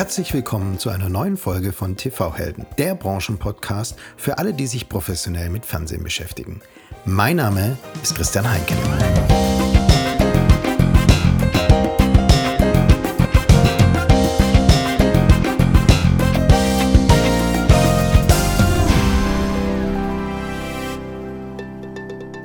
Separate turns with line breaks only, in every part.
Herzlich willkommen zu einer neuen Folge von TV Helden, der Branchenpodcast für alle, die sich professionell mit Fernsehen beschäftigen. Mein Name ist Christian Heinke.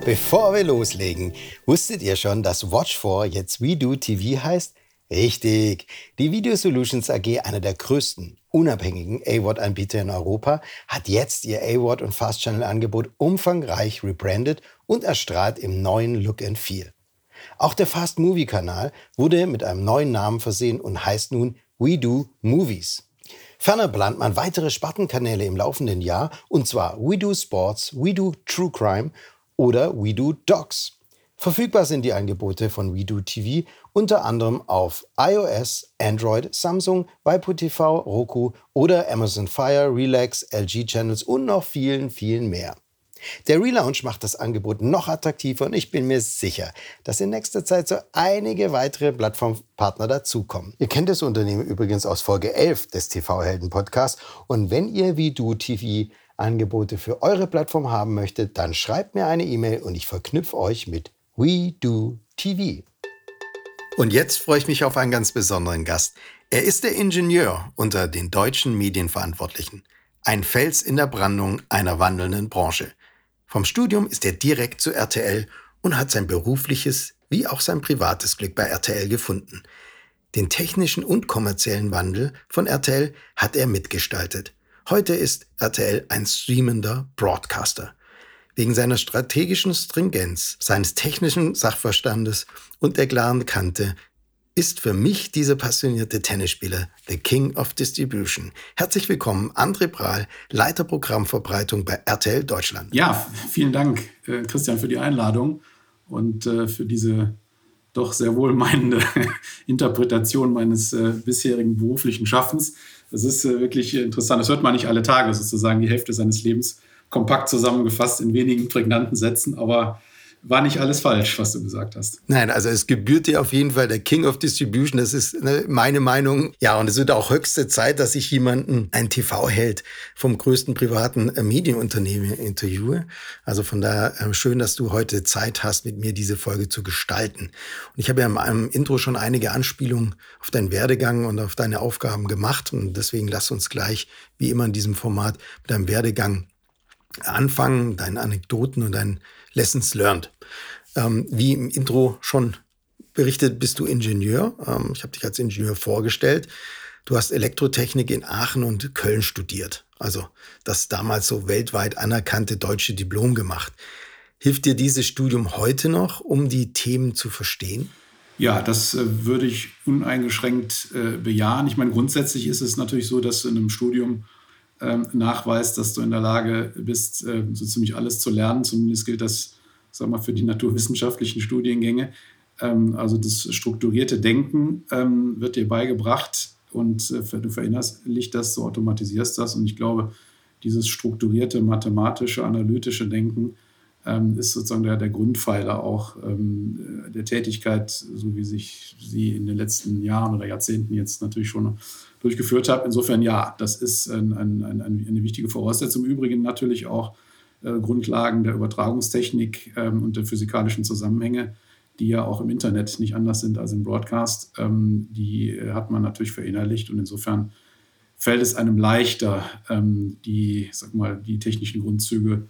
Bevor wir loslegen, wusstet ihr schon, dass Watch 4 jetzt WeDo TV heißt? Richtig. Die Video Solutions AG, einer der größten unabhängigen AWOD-Anbieter in Europa, hat jetzt ihr AWOD und Fast Channel Angebot umfangreich rebrandet und erstrahlt im neuen Look and Feel. Auch der Fast Movie Kanal wurde mit einem neuen Namen versehen und heißt nun WeDo Movies. Ferner plant man weitere Spartenkanäle im laufenden Jahr, und zwar WeDo Sports, WeDo True Crime oder WeDo Docs. Verfügbar sind die Angebote von WeDo TV unter anderem auf iOS, Android, Samsung, waipu.tv, Roku oder Amazon Fire, Relax, LG Channels und noch vielen, vielen mehr. Der Relaunch macht das Angebot noch attraktiver und ich bin mir sicher, dass in nächster Zeit so einige weitere Plattformpartner dazukommen. Ihr kennt das Unternehmen übrigens aus Folge 11 des TV-Helden Podcasts und wenn ihr wie du TV Angebote für eure Plattform haben möchtet, dann schreibt mir eine E-Mail und ich verknüpfe euch mit We Do TV. Und jetzt freue ich mich auf einen ganz besonderen Gast. Er ist der Ingenieur unter den deutschen Medienverantwortlichen. Ein Fels in der Brandung einer wandelnden Branche. Vom Studium ist er direkt zu RTL und hat sein berufliches wie auch sein privates Glück bei RTL gefunden. Den technischen und kommerziellen Wandel von RTL hat er mitgestaltet. Heute ist RTL ein streamender Broadcaster. Wegen seiner strategischen Stringenz, seines technischen Sachverstandes und der klaren Kante ist für mich dieser passionierte Tennisspieler the King of Distribution. Herzlich willkommen, André Prahl, Leiter Programmverbreitung bei RTL Deutschland.
Ja, vielen Dank, äh, Christian, für die Einladung und äh, für diese doch sehr wohlmeinende Interpretation meines äh, bisherigen beruflichen Schaffens. Das ist wirklich interessant. Das hört man nicht alle Tage, sozusagen die Hälfte seines Lebens kompakt zusammengefasst in wenigen prägnanten Sätzen. Aber war nicht alles falsch, was du gesagt hast.
Nein, also es gebührt dir auf jeden Fall der King of Distribution. Das ist ne, meine Meinung. Ja, und es wird auch höchste Zeit, dass ich jemanden, einen TV-Held vom größten privaten äh, Medienunternehmen interviewe. Also von daher äh, schön, dass du heute Zeit hast, mit mir diese Folge zu gestalten. Und ich habe ja in meinem Intro schon einige Anspielungen auf deinen Werdegang und auf deine Aufgaben gemacht. Und deswegen lass uns gleich, wie immer in diesem Format, mit deinem Werdegang anfangen, deinen Anekdoten und deinen Lessons learned. Ähm, wie im Intro schon berichtet, bist du Ingenieur. Ähm, ich habe dich als Ingenieur vorgestellt. Du hast Elektrotechnik in Aachen und Köln studiert. Also das damals so weltweit anerkannte deutsche Diplom gemacht. Hilft dir dieses Studium heute noch, um die Themen zu verstehen?
Ja, das äh, würde ich uneingeschränkt äh, bejahen. Ich meine, grundsätzlich ist es natürlich so, dass in einem Studium nachweist, dass du in der Lage bist, äh, so ziemlich alles zu lernen. Zumindest gilt das, sag mal, für die naturwissenschaftlichen Studiengänge. Ähm, also das strukturierte Denken ähm, wird dir beigebracht und äh, du verinnerlichst das, du automatisierst das. Und ich glaube, dieses strukturierte, mathematische, analytische Denken ähm, ist sozusagen der, der Grundpfeiler auch ähm, der Tätigkeit, so wie sich sie in den letzten Jahren oder Jahrzehnten jetzt natürlich schon durchgeführt hat. Insofern ja, das ist ein, ein, ein, eine wichtige Voraussetzung. Im Übrigen natürlich auch äh, Grundlagen der Übertragungstechnik ähm, und der physikalischen Zusammenhänge, die ja auch im Internet nicht anders sind als im Broadcast. Ähm, die hat man natürlich verinnerlicht und insofern fällt es einem leichter, ähm, die, sag mal, die technischen Grundzüge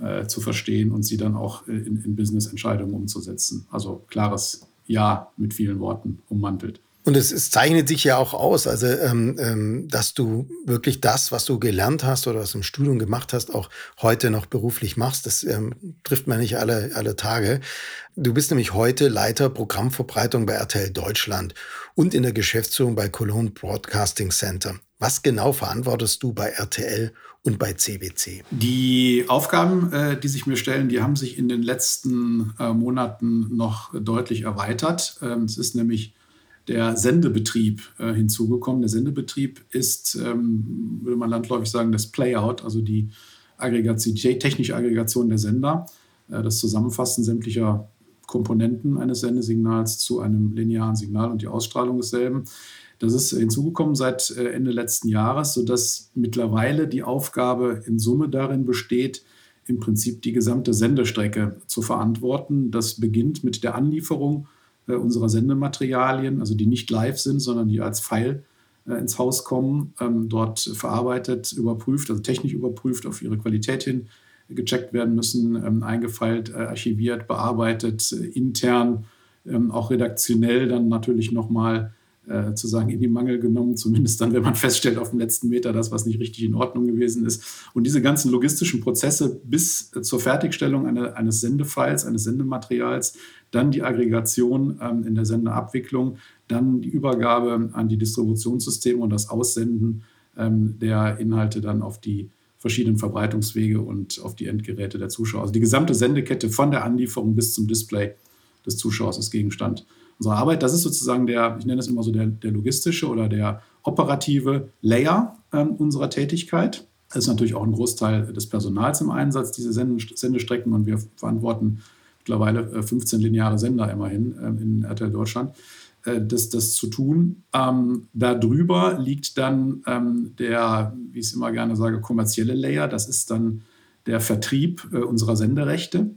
äh, zu verstehen und sie dann auch in, in Business-Entscheidungen umzusetzen. Also klares Ja mit vielen Worten ummantelt.
Und es, es, zeichnet sich ja auch aus, also ähm, ähm, dass du wirklich das, was du gelernt hast oder was du im Studium gemacht hast, auch heute noch beruflich machst. Das ähm, trifft man nicht alle, alle Tage. Du bist nämlich heute Leiter Programmverbreitung bei RTL Deutschland und in der Geschäftsführung bei Cologne Broadcasting Center. Was genau verantwortest du bei RTL und bei CBC?
Die Aufgaben, äh, die sich mir stellen, die haben sich in den letzten äh, Monaten noch deutlich erweitert. Ähm, es ist nämlich der Sendebetrieb äh, hinzugekommen. Der Sendebetrieb ist, ähm, würde man landläufig sagen, das Playout, also die, Aggregation, technische Aggregation der Sender, äh, das Zusammenfassen sämtlicher Komponenten eines Sendesignals zu einem linearen Signal und die Ausstrahlung desselben. Das ist hinzugekommen seit äh, Ende letzten Jahres, sodass mittlerweile die Aufgabe in Summe darin besteht, im Prinzip die gesamte Sendestrecke zu verantworten. Das beginnt mit der Anlieferung unserer Sendematerialien, also die nicht live sind, sondern die als File äh, ins Haus kommen, ähm, dort verarbeitet, überprüft, also technisch überprüft, auf ihre Qualität hin gecheckt werden müssen, ähm, eingefeilt, äh, archiviert, bearbeitet, äh, intern, ähm, auch redaktionell dann natürlich nochmal äh, zu sagen, in die Mangel genommen, zumindest dann, wenn man feststellt auf dem letzten Meter, das, was nicht richtig in Ordnung gewesen ist. Und diese ganzen logistischen Prozesse bis zur Fertigstellung eine, eines Sendefiles, eines Sendematerials, dann die Aggregation ähm, in der Sendeabwicklung, dann die Übergabe an die Distributionssysteme und das Aussenden ähm, der Inhalte dann auf die verschiedenen Verbreitungswege und auf die Endgeräte der Zuschauer. Also die gesamte Sendekette von der Anlieferung bis zum Display des Zuschauers ist Gegenstand unserer Arbeit. Das ist sozusagen der, ich nenne es immer so der, der logistische oder der operative Layer äh, unserer Tätigkeit. Es ist natürlich auch ein Großteil des Personals im Einsatz, diese Sendestrecken. Und wir verantworten mittlerweile 15 äh, lineare Sender immerhin äh, in RTL Deutschland, äh, das, das zu tun. Ähm, darüber liegt dann ähm, der, wie ich es immer gerne sage, kommerzielle Layer. Das ist dann der Vertrieb äh, unserer Senderechte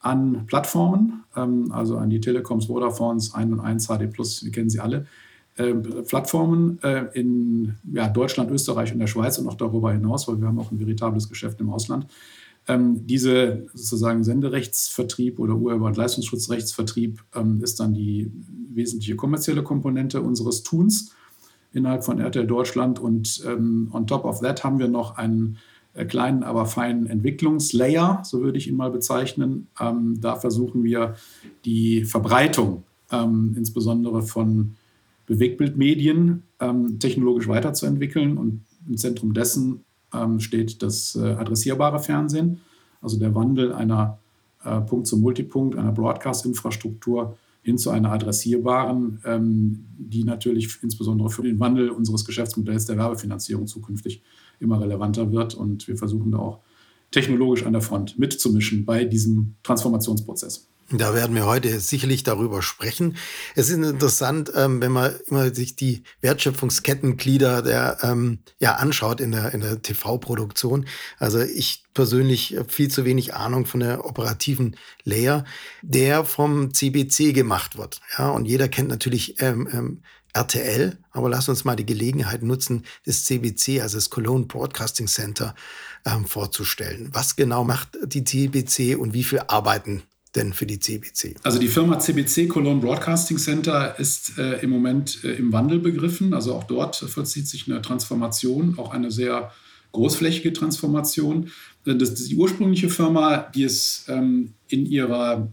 an Plattformen, ähm, also an die Telekoms, Vodafones, 1 und 1, HD Plus, wir kennen sie alle. Äh, Plattformen äh, in ja, Deutschland, Österreich und der Schweiz und auch darüber hinaus, weil wir haben auch ein veritables Geschäft im Ausland. Ähm, diese sozusagen Senderechtsvertrieb oder Urheber- und Leistungsschutzrechtsvertrieb ähm, ist dann die wesentliche kommerzielle Komponente unseres Tuns innerhalb von RTL Deutschland. Und ähm, on top of that haben wir noch einen kleinen, aber feinen Entwicklungslayer, so würde ich ihn mal bezeichnen. Ähm, da versuchen wir die Verbreitung ähm, insbesondere von Bewegtbildmedien ähm, technologisch weiterzuentwickeln. Und im Zentrum dessen ähm, steht das äh, adressierbare Fernsehen, also der Wandel einer äh, Punkt zu Multipunkt, einer Broadcast-Infrastruktur hin zu einer adressierbaren, ähm, die natürlich insbesondere für den Wandel unseres Geschäftsmodells der Werbefinanzierung zukünftig immer relevanter wird. Und wir versuchen da auch technologisch an der Front mitzumischen bei diesem Transformationsprozess.
Da werden wir heute sicherlich darüber sprechen. Es ist interessant, ähm, wenn man immer sich die Wertschöpfungskettenglieder der, ähm, ja, anschaut in der, in der TV-Produktion. Also ich persönlich viel zu wenig Ahnung von der operativen Layer, der vom CBC gemacht wird. Ja, und jeder kennt natürlich ähm, ähm, RTL, aber lass uns mal die Gelegenheit nutzen, das CBC, also das Cologne Broadcasting Center, ähm, vorzustellen. Was genau macht die CBC und wie viel arbeiten denn für die CBC?
Also die Firma CBC Cologne Broadcasting Center ist äh, im Moment äh, im Wandel begriffen. Also auch dort vollzieht sich eine Transformation, auch eine sehr großflächige Transformation. Äh, das, die ursprüngliche Firma, die es ähm, in ihrer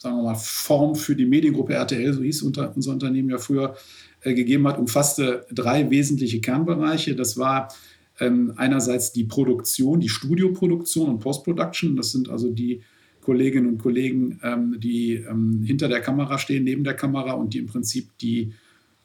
sagen wir mal, Form für die Mediengruppe RTL, so hieß unser Unternehmen ja früher, gegeben hat, umfasste drei wesentliche Kernbereiche. Das war ähm, einerseits die Produktion, die Studioproduktion und Postproduction. Das sind also die Kolleginnen und Kollegen, ähm, die ähm, hinter der Kamera stehen, neben der Kamera und die im Prinzip die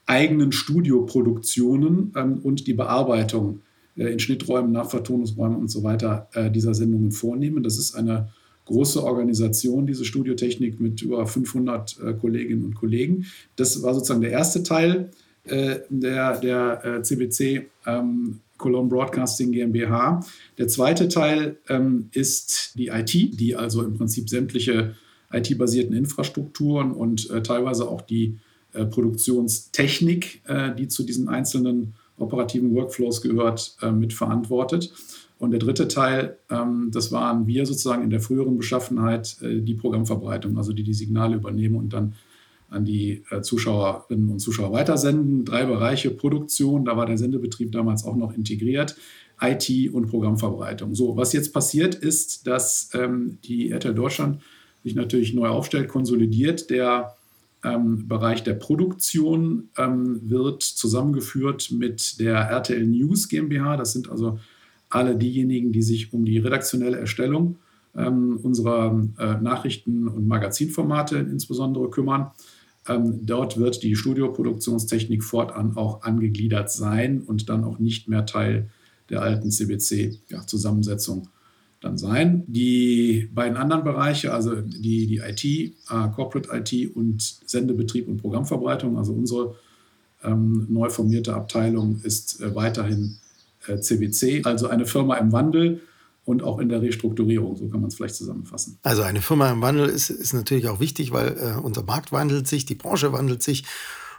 eigenen Studioproduktionen und die Bearbeitung äh, in Schnitträumen, Nachvertonungsräumen und so weiter äh, dieser Sendungen vornehmen. Das ist eine große Organisation, diese Studiotechnik mit über 500 äh, Kolleginnen und Kollegen. Das war sozusagen der erste Teil äh, der, der äh, CBC ähm, Cologne Broadcasting GmbH. Der zweite Teil ähm, ist die IT, die also im Prinzip sämtliche IT-basierten Infrastrukturen und äh, teilweise auch die äh, Produktionstechnik, äh, die zu diesen einzelnen operativen Workflows gehört, äh, mitverantwortet. Und der dritte Teil, ähm, das waren wir sozusagen in der früheren Beschaffenheit, äh, die Programmverbreitung, also die die Signale übernehmen und dann an die äh, Zuschauerinnen und Zuschauer weitersenden. Drei Bereiche Produktion, da war der Sendebetrieb damals auch noch integriert, IT und Programmverbreitung. So, was jetzt passiert ist, dass ähm, die RTL Deutschland sich natürlich neu aufstellt, konsolidiert. Der ähm, Bereich der Produktion ähm, wird zusammengeführt mit der RTL News GmbH. Das sind also alle diejenigen, die sich um die redaktionelle Erstellung ähm, unserer äh, Nachrichten- und Magazinformate insbesondere kümmern. Ähm, dort wird die Studioproduktionstechnik fortan auch angegliedert sein und dann auch nicht mehr Teil der alten CBC-Zusammensetzung dann sein. Die beiden anderen Bereiche, also die, die IT, äh, Corporate IT und Sendebetrieb und Programmverbreitung, also unsere ähm, neu formierte Abteilung ist äh, weiterhin CBC, also eine Firma im Wandel und auch in der Restrukturierung, so kann man es vielleicht zusammenfassen.
Also eine Firma im Wandel ist, ist natürlich auch wichtig, weil äh, unser Markt wandelt sich, die Branche wandelt sich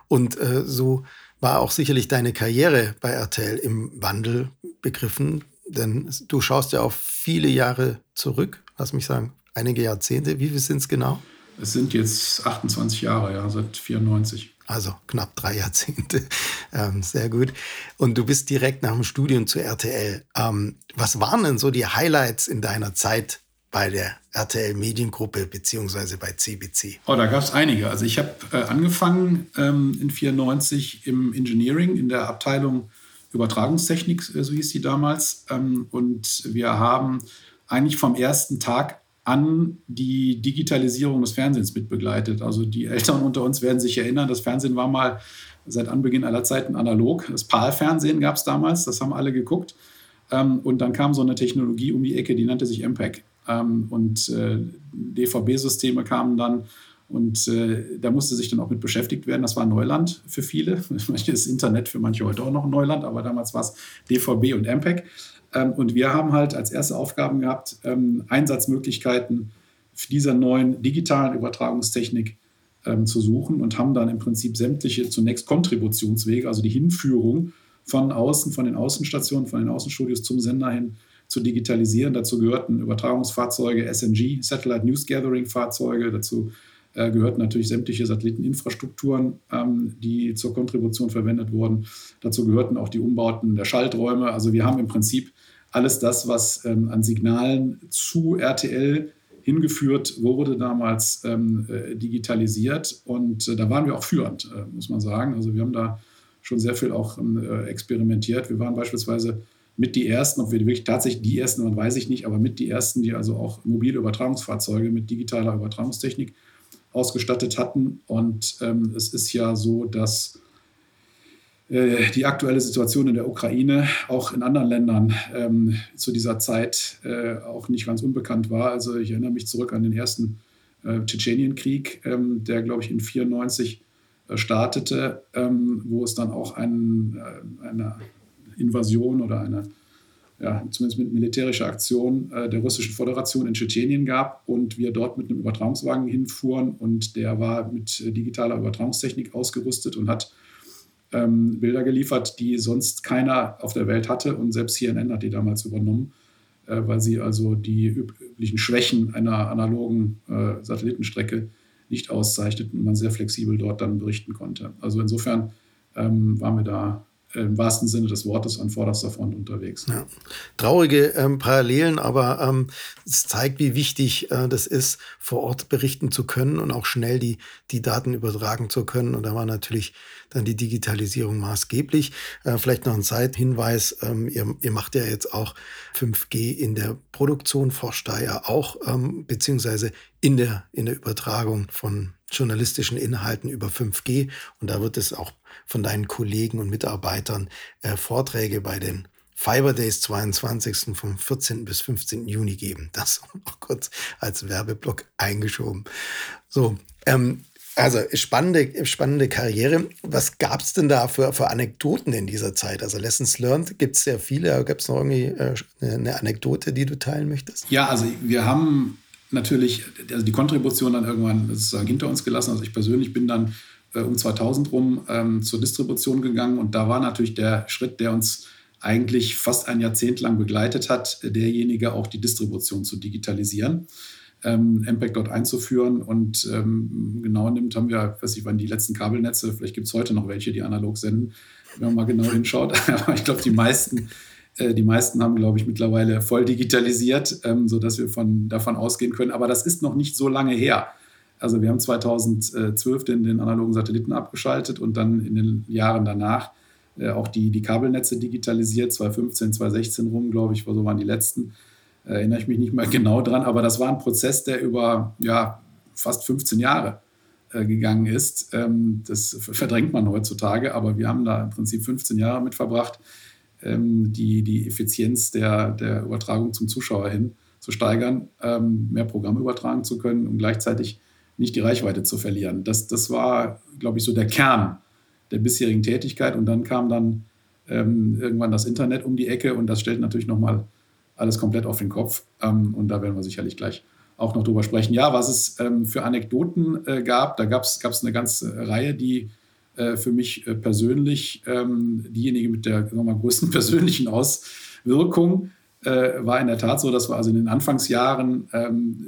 und äh, so war auch sicherlich deine Karriere bei RTL im Wandel begriffen, denn du schaust ja auf viele Jahre zurück, lass mich sagen, einige Jahrzehnte. Wie viel sind es genau?
Es sind jetzt 28 Jahre, ja, seit 94.
Also knapp drei Jahrzehnte. Ähm, sehr gut. Und du bist direkt nach dem Studium zu RTL. Ähm, was waren denn so die Highlights in deiner Zeit bei der RTL Mediengruppe beziehungsweise bei CBC?
Oh, da gab es einige. Also ich habe äh, angefangen ähm, in 94 im Engineering in der Abteilung Übertragungstechnik, äh, so hieß sie damals. Ähm, und wir haben eigentlich vom ersten Tag an die Digitalisierung des Fernsehens mitbegleitet. Also die Eltern unter uns werden sich erinnern, das Fernsehen war mal seit Anbeginn aller Zeiten analog. Das PAL-Fernsehen gab es damals, das haben alle geguckt. Ähm, und dann kam so eine Technologie um die Ecke, die nannte sich MPEG. Ähm, und äh, DVB-Systeme kamen dann und äh, da musste sich dann auch mit beschäftigt werden. Das war Neuland für viele. Das Internet für manche heute auch noch Neuland, aber damals war es DVB und MPEG. Ähm, und wir haben halt als erste Aufgaben gehabt, ähm, Einsatzmöglichkeiten dieser neuen digitalen Übertragungstechnik ähm, zu suchen und haben dann im Prinzip sämtliche zunächst Kontributionswege, also die Hinführung von außen, von den Außenstationen, von den Außenstudios zum Sender hin zu digitalisieren. Dazu gehörten Übertragungsfahrzeuge, SNG, Satellite News Gathering Fahrzeuge, dazu äh, gehörten natürlich sämtliche Satelliteninfrastrukturen, ähm, die zur Kontribution verwendet wurden. Dazu gehörten auch die Umbauten der Schalträume. Also wir haben im Prinzip alles das, was ähm, an Signalen zu RTL hingeführt wurde, damals ähm, äh, digitalisiert. Und äh, da waren wir auch führend, äh, muss man sagen. Also wir haben da schon sehr viel auch ähm, äh, experimentiert. Wir waren beispielsweise mit die ersten, ob wir wirklich tatsächlich die ersten waren, weiß ich nicht, aber mit die ersten, die also auch mobile Übertragungsfahrzeuge mit digitaler Übertragungstechnik ausgestattet hatten. Und ähm, es ist ja so, dass die aktuelle Situation in der Ukraine auch in anderen Ländern ähm, zu dieser Zeit äh, auch nicht ganz unbekannt war. Also ich erinnere mich zurück an den ersten äh, Tschetschenienkrieg, ähm, der, glaube ich, in 1994 äh, startete, ähm, wo es dann auch ein, äh, eine Invasion oder eine, ja, zumindest mit militärischer Aktion äh, der russischen Föderation in Tschetschenien gab und wir dort mit einem Übertragungswagen hinfuhren und der war mit digitaler Übertragungstechnik ausgerüstet und hat ähm, Bilder geliefert, die sonst keiner auf der Welt hatte. Und selbst CNN hat die damals übernommen, äh, weil sie also die üblichen Schwächen einer analogen äh, Satellitenstrecke nicht auszeichneten und man sehr flexibel dort dann berichten konnte. Also insofern ähm, waren wir da im wahrsten Sinne des Wortes an vorderster Front unterwegs. Ja.
Traurige ähm, Parallelen, aber ähm, es zeigt, wie wichtig äh, das ist, vor Ort berichten zu können und auch schnell die, die Daten übertragen zu können. Und da war natürlich dann die Digitalisierung maßgeblich. Äh, vielleicht noch ein Zeithinweis, ähm, ihr, ihr macht ja jetzt auch 5G in der Produktion, forscht da ja auch, ähm, beziehungsweise in der, in der Übertragung von journalistischen Inhalten über 5G. Und da wird es auch von deinen Kollegen und Mitarbeitern äh, Vorträge bei den Fiber Days 22. vom 14. bis 15. Juni geben. Das noch kurz als Werbeblock eingeschoben. So, ähm, also spannende, spannende Karriere. Was gab es denn da für, für Anekdoten in dieser Zeit? Also Lessons Learned gibt es sehr viele. Gibt es noch irgendwie äh, eine Anekdote, die du teilen möchtest?
Ja, also wir haben natürlich also die Kontribution dann irgendwann sozusagen hinter uns gelassen. Also ich persönlich bin dann äh, um 2000 rum ähm, zur Distribution gegangen. Und da war natürlich der Schritt, der uns eigentlich fast ein Jahrzehnt lang begleitet hat, derjenige auch die Distribution zu digitalisieren, ähm, MPEG dort einzuführen. Und ähm, genau nimmt, haben wir, weiß ich wann die letzten Kabelnetze, vielleicht gibt es heute noch welche, die analog senden, wenn man mal genau hinschaut, aber ich glaube, die meisten die meisten haben, glaube ich, mittlerweile voll digitalisiert, ähm, sodass wir von, davon ausgehen können. Aber das ist noch nicht so lange her. Also wir haben 2012 den, den analogen Satelliten abgeschaltet und dann in den Jahren danach äh, auch die, die Kabelnetze digitalisiert. 2015, 2016 rum, glaube ich, so waren die letzten. Äh, erinnere ich mich nicht mal genau dran, aber das war ein Prozess, der über ja, fast 15 Jahre äh, gegangen ist. Ähm, das verdrängt man heutzutage, aber wir haben da im Prinzip 15 Jahre mit verbracht, die, die Effizienz der, der Übertragung zum Zuschauer hin zu steigern, ähm, mehr Programme übertragen zu können und gleichzeitig nicht die Reichweite zu verlieren. Das, das war, glaube ich, so der Kern der bisherigen Tätigkeit. Und dann kam dann ähm, irgendwann das Internet um die Ecke und das stellt natürlich nochmal alles komplett auf den Kopf. Ähm, und da werden wir sicherlich gleich auch noch drüber sprechen. Ja, was es ähm, für Anekdoten äh, gab, da gab es eine ganze Reihe, die äh, für mich äh, persönlich ähm, diejenige mit der mal, größten persönlichen Auswirkung äh, war in der Tat so, dass wir also in den Anfangsjahren, ähm,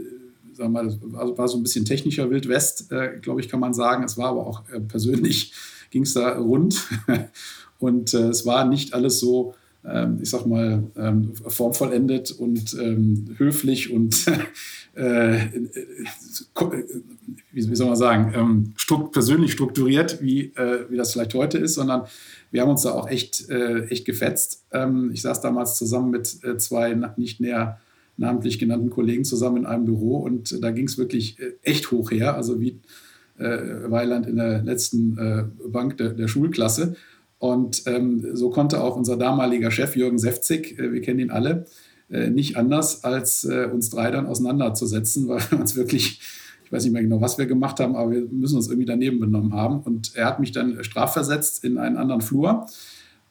sagen wir mal, war, war so ein bisschen technischer Wildwest, äh, glaube ich, kann man sagen. Es war aber auch äh, persönlich ging es da rund und es war nicht alles so ich sag mal, ähm, formvollendet und ähm, höflich und äh, wie, soll man sagen, persönlich strukturiert, wie, äh, wie das vielleicht heute ist, sondern wir haben uns da auch echt, äh, echt gefetzt. ich saß damals zusammen mit zwei nicht näher namentlich genannten Kollegen zusammen in einem Büro und da ging es wirklich echt hoch her, also wie Weiland in der letzten Bank der, der Schulklasse. Und ähm, so konnte auch unser damaliger Chef Jürgen Sefzig, äh, wir kennen ihn alle, äh, nicht anders, als äh, uns drei dann auseinanderzusetzen, weil wir uns wirklich, ich weiß nicht mehr genau, was wir gemacht haben, aber wir müssen uns irgendwie daneben benommen haben. Und er hat mich dann strafversetzt in einen anderen Flur.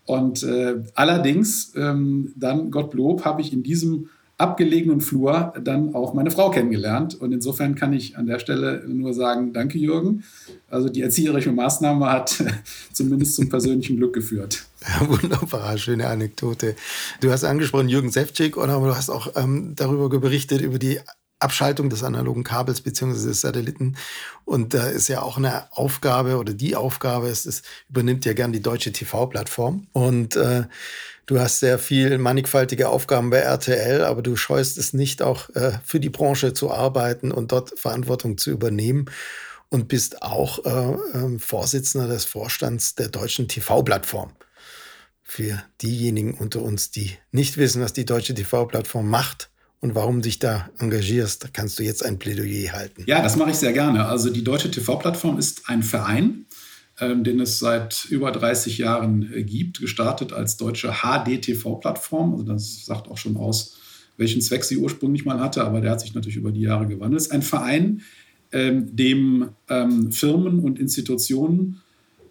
Und äh, allerdings, ähm, dann Gottlob, habe ich in diesem abgelegenen Flur dann auch meine Frau kennengelernt. Und insofern kann ich an der Stelle nur sagen, danke Jürgen. Also die erzieherische Maßnahme hat zumindest zum persönlichen Glück geführt.
Ja, wunderbar, schöne Anekdote. Du hast angesprochen Jürgen Sefcik, aber du hast auch ähm, darüber berichtet, über die Abschaltung des analogen Kabels beziehungsweise des Satelliten. Und da ist ja auch eine Aufgabe oder die Aufgabe, es, es übernimmt ja gern die deutsche TV-Plattform. Und äh, du hast sehr viel mannigfaltige Aufgaben bei RTL, aber du scheust es nicht, auch äh, für die Branche zu arbeiten und dort Verantwortung zu übernehmen. Und bist auch äh, äh, Vorsitzender des Vorstands der deutschen TV-Plattform. Für diejenigen unter uns, die nicht wissen, was die deutsche TV-Plattform macht, und warum dich da engagierst, kannst du jetzt ein Plädoyer halten.
Ja, das mache ich sehr gerne. Also die Deutsche TV-Plattform ist ein Verein, ähm, den es seit über 30 Jahren äh, gibt, gestartet als deutsche HD-TV-Plattform. Also das sagt auch schon aus, welchen Zweck sie ursprünglich mal hatte, aber der hat sich natürlich über die Jahre gewandelt. Es ist ein Verein, ähm, dem ähm, Firmen und Institutionen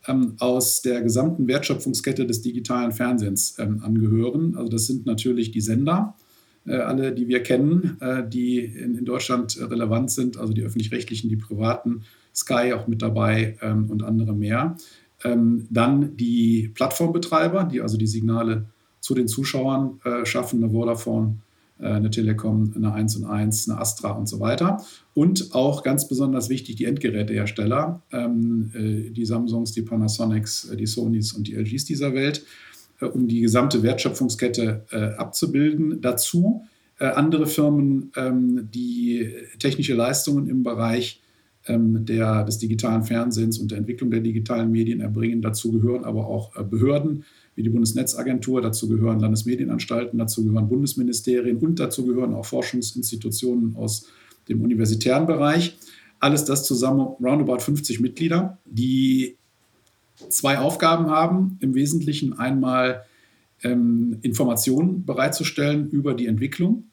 ähm, aus der gesamten Wertschöpfungskette des digitalen Fernsehens ähm, angehören. Also das sind natürlich die Sender, äh, alle, die wir kennen, äh, die in Deutschland relevant sind, also die öffentlich-rechtlichen, die privaten, Sky auch mit dabei ähm, und andere mehr. Ähm, dann die Plattformbetreiber, die also die Signale zu den Zuschauern äh, schaffen, eine Vodafone, äh, eine Telekom, eine 1 und 1, eine Astra und so weiter. Und auch ganz besonders wichtig die Endgerätehersteller, ähm, äh, die Samsungs, die Panasonics, äh, die Sonys und die LGs dieser Welt, äh, um die gesamte Wertschöpfungskette äh, abzubilden. Dazu andere Firmen, ähm, die technische Leistungen im Bereich der, des digitalen Fernsehens und der Entwicklung der digitalen Medien erbringen. Dazu gehören aber auch Behörden wie die Bundesnetzagentur, dazu gehören Landesmedienanstalten, dazu gehören Bundesministerien und dazu gehören auch Forschungsinstitutionen aus dem universitären Bereich. Alles das zusammen roundabout 50 Mitglieder, die zwei Aufgaben haben. Im Wesentlichen einmal ähm, Informationen bereitzustellen über die Entwicklung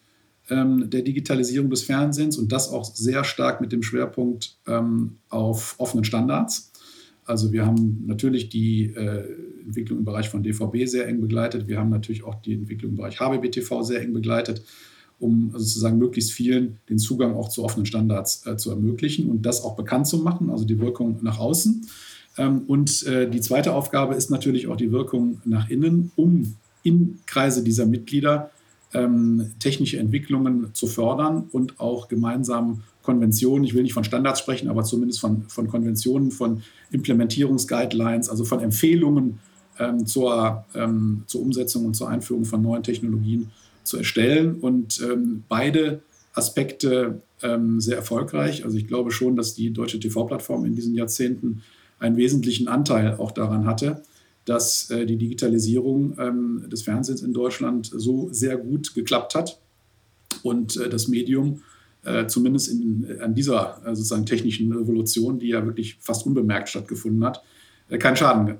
ähm, der Digitalisierung des Fernsehens und das auch sehr stark mit dem Schwerpunkt ähm, auf offenen Standards. Also wir haben natürlich die äh, Entwicklung im Bereich von DVB sehr eng begleitet. Wir haben natürlich auch die Entwicklung im Bereich HBBTV sehr eng begleitet, um also sozusagen möglichst vielen den Zugang auch zu offenen Standards äh, zu ermöglichen und das auch bekannt zu machen, also die Wirkung nach außen. Ähm, und äh, die zweite Aufgabe ist natürlich auch die Wirkung nach innen, um im Kreise dieser Mitglieder ähm, technische Entwicklungen zu fördern und auch gemeinsam Konventionen, ich will nicht von Standards sprechen, aber zumindest von, von Konventionen, von Implementierungsguidelines, also von Empfehlungen ähm, zur, ähm, zur Umsetzung und zur Einführung von neuen Technologien zu erstellen. Und ähm, beide Aspekte ähm, sehr erfolgreich. Also ich glaube schon, dass die deutsche TV-Plattform in diesen Jahrzehnten einen wesentlichen Anteil auch daran hatte, dass äh, die Digitalisierung ähm, des Fernsehens in Deutschland so sehr gut geklappt hat und äh, das Medium äh, zumindest in, an dieser sozusagen technischen Revolution, die ja wirklich fast unbemerkt stattgefunden hat, keinen Schaden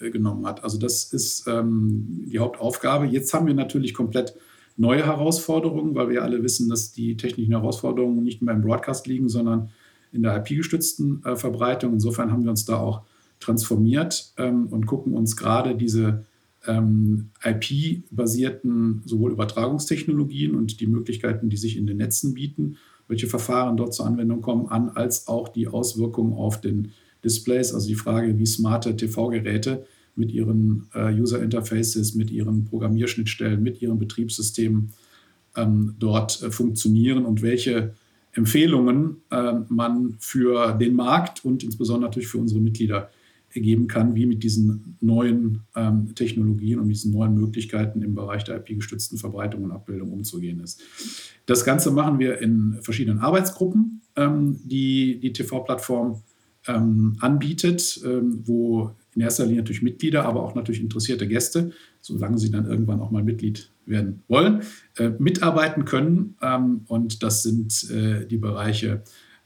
genommen hat. Also das ist ähm, die Hauptaufgabe. Jetzt haben wir natürlich komplett neue Herausforderungen, weil wir alle wissen, dass die technischen Herausforderungen nicht mehr im Broadcast liegen, sondern in der IP-gestützten Verbreitung. Insofern haben wir uns da auch transformiert ähm, und gucken uns gerade diese ähm, IP-basierten sowohl Übertragungstechnologien und die Möglichkeiten, die sich in den Netzen bieten, welche Verfahren dort zur Anwendung kommen, an, als auch die Auswirkungen auf den Displays, also die Frage, wie smarte TV-Geräte mit ihren äh, User Interfaces, mit ihren Programmierschnittstellen, mit ihren Betriebssystemen ähm, dort äh, funktionieren und welche Empfehlungen äh, man für den Markt und insbesondere natürlich für unsere Mitglieder geben kann, wie mit diesen neuen ähm, Technologien und diesen neuen Möglichkeiten im Bereich der IP-gestützten Verbreitung und Abbildung umzugehen ist. Das Ganze machen wir in verschiedenen Arbeitsgruppen, ähm, die die TV-Plattform ähm, anbietet, ähm, wo in erster Linie natürlich Mitglieder, aber auch natürlich interessierte Gäste, solange sie dann irgendwann auch mal Mitglied werden wollen, äh, mitarbeiten können. Ähm, und das sind äh, die Bereiche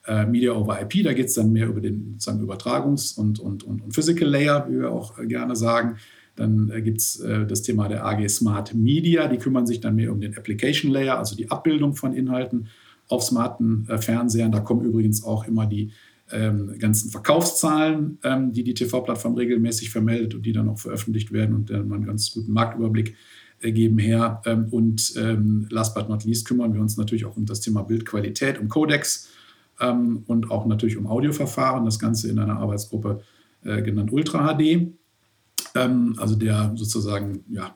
äh, Media over IP. Da geht es dann mehr über den sozusagen Übertragungs- und, und, und, und Physical Layer, wie wir auch äh, gerne sagen. Dann äh, gibt es äh, das Thema der AG Smart Media. Die kümmern sich dann mehr um den Application Layer, also die Abbildung von Inhalten auf smarten Fernsehern. Da kommen übrigens auch immer die ähm, ganzen Verkaufszahlen, ähm, die die TV-Plattform regelmäßig vermeldet und die dann auch veröffentlicht werden und dann einen ganz guten Marktüberblick äh, geben her. Ähm, und ähm, last but not least kümmern wir uns natürlich auch um das Thema Bildqualität, um Codex ähm, und auch natürlich um Audioverfahren. Das Ganze in einer Arbeitsgruppe äh, genannt Ultra HD. Ähm, also der sozusagen ja,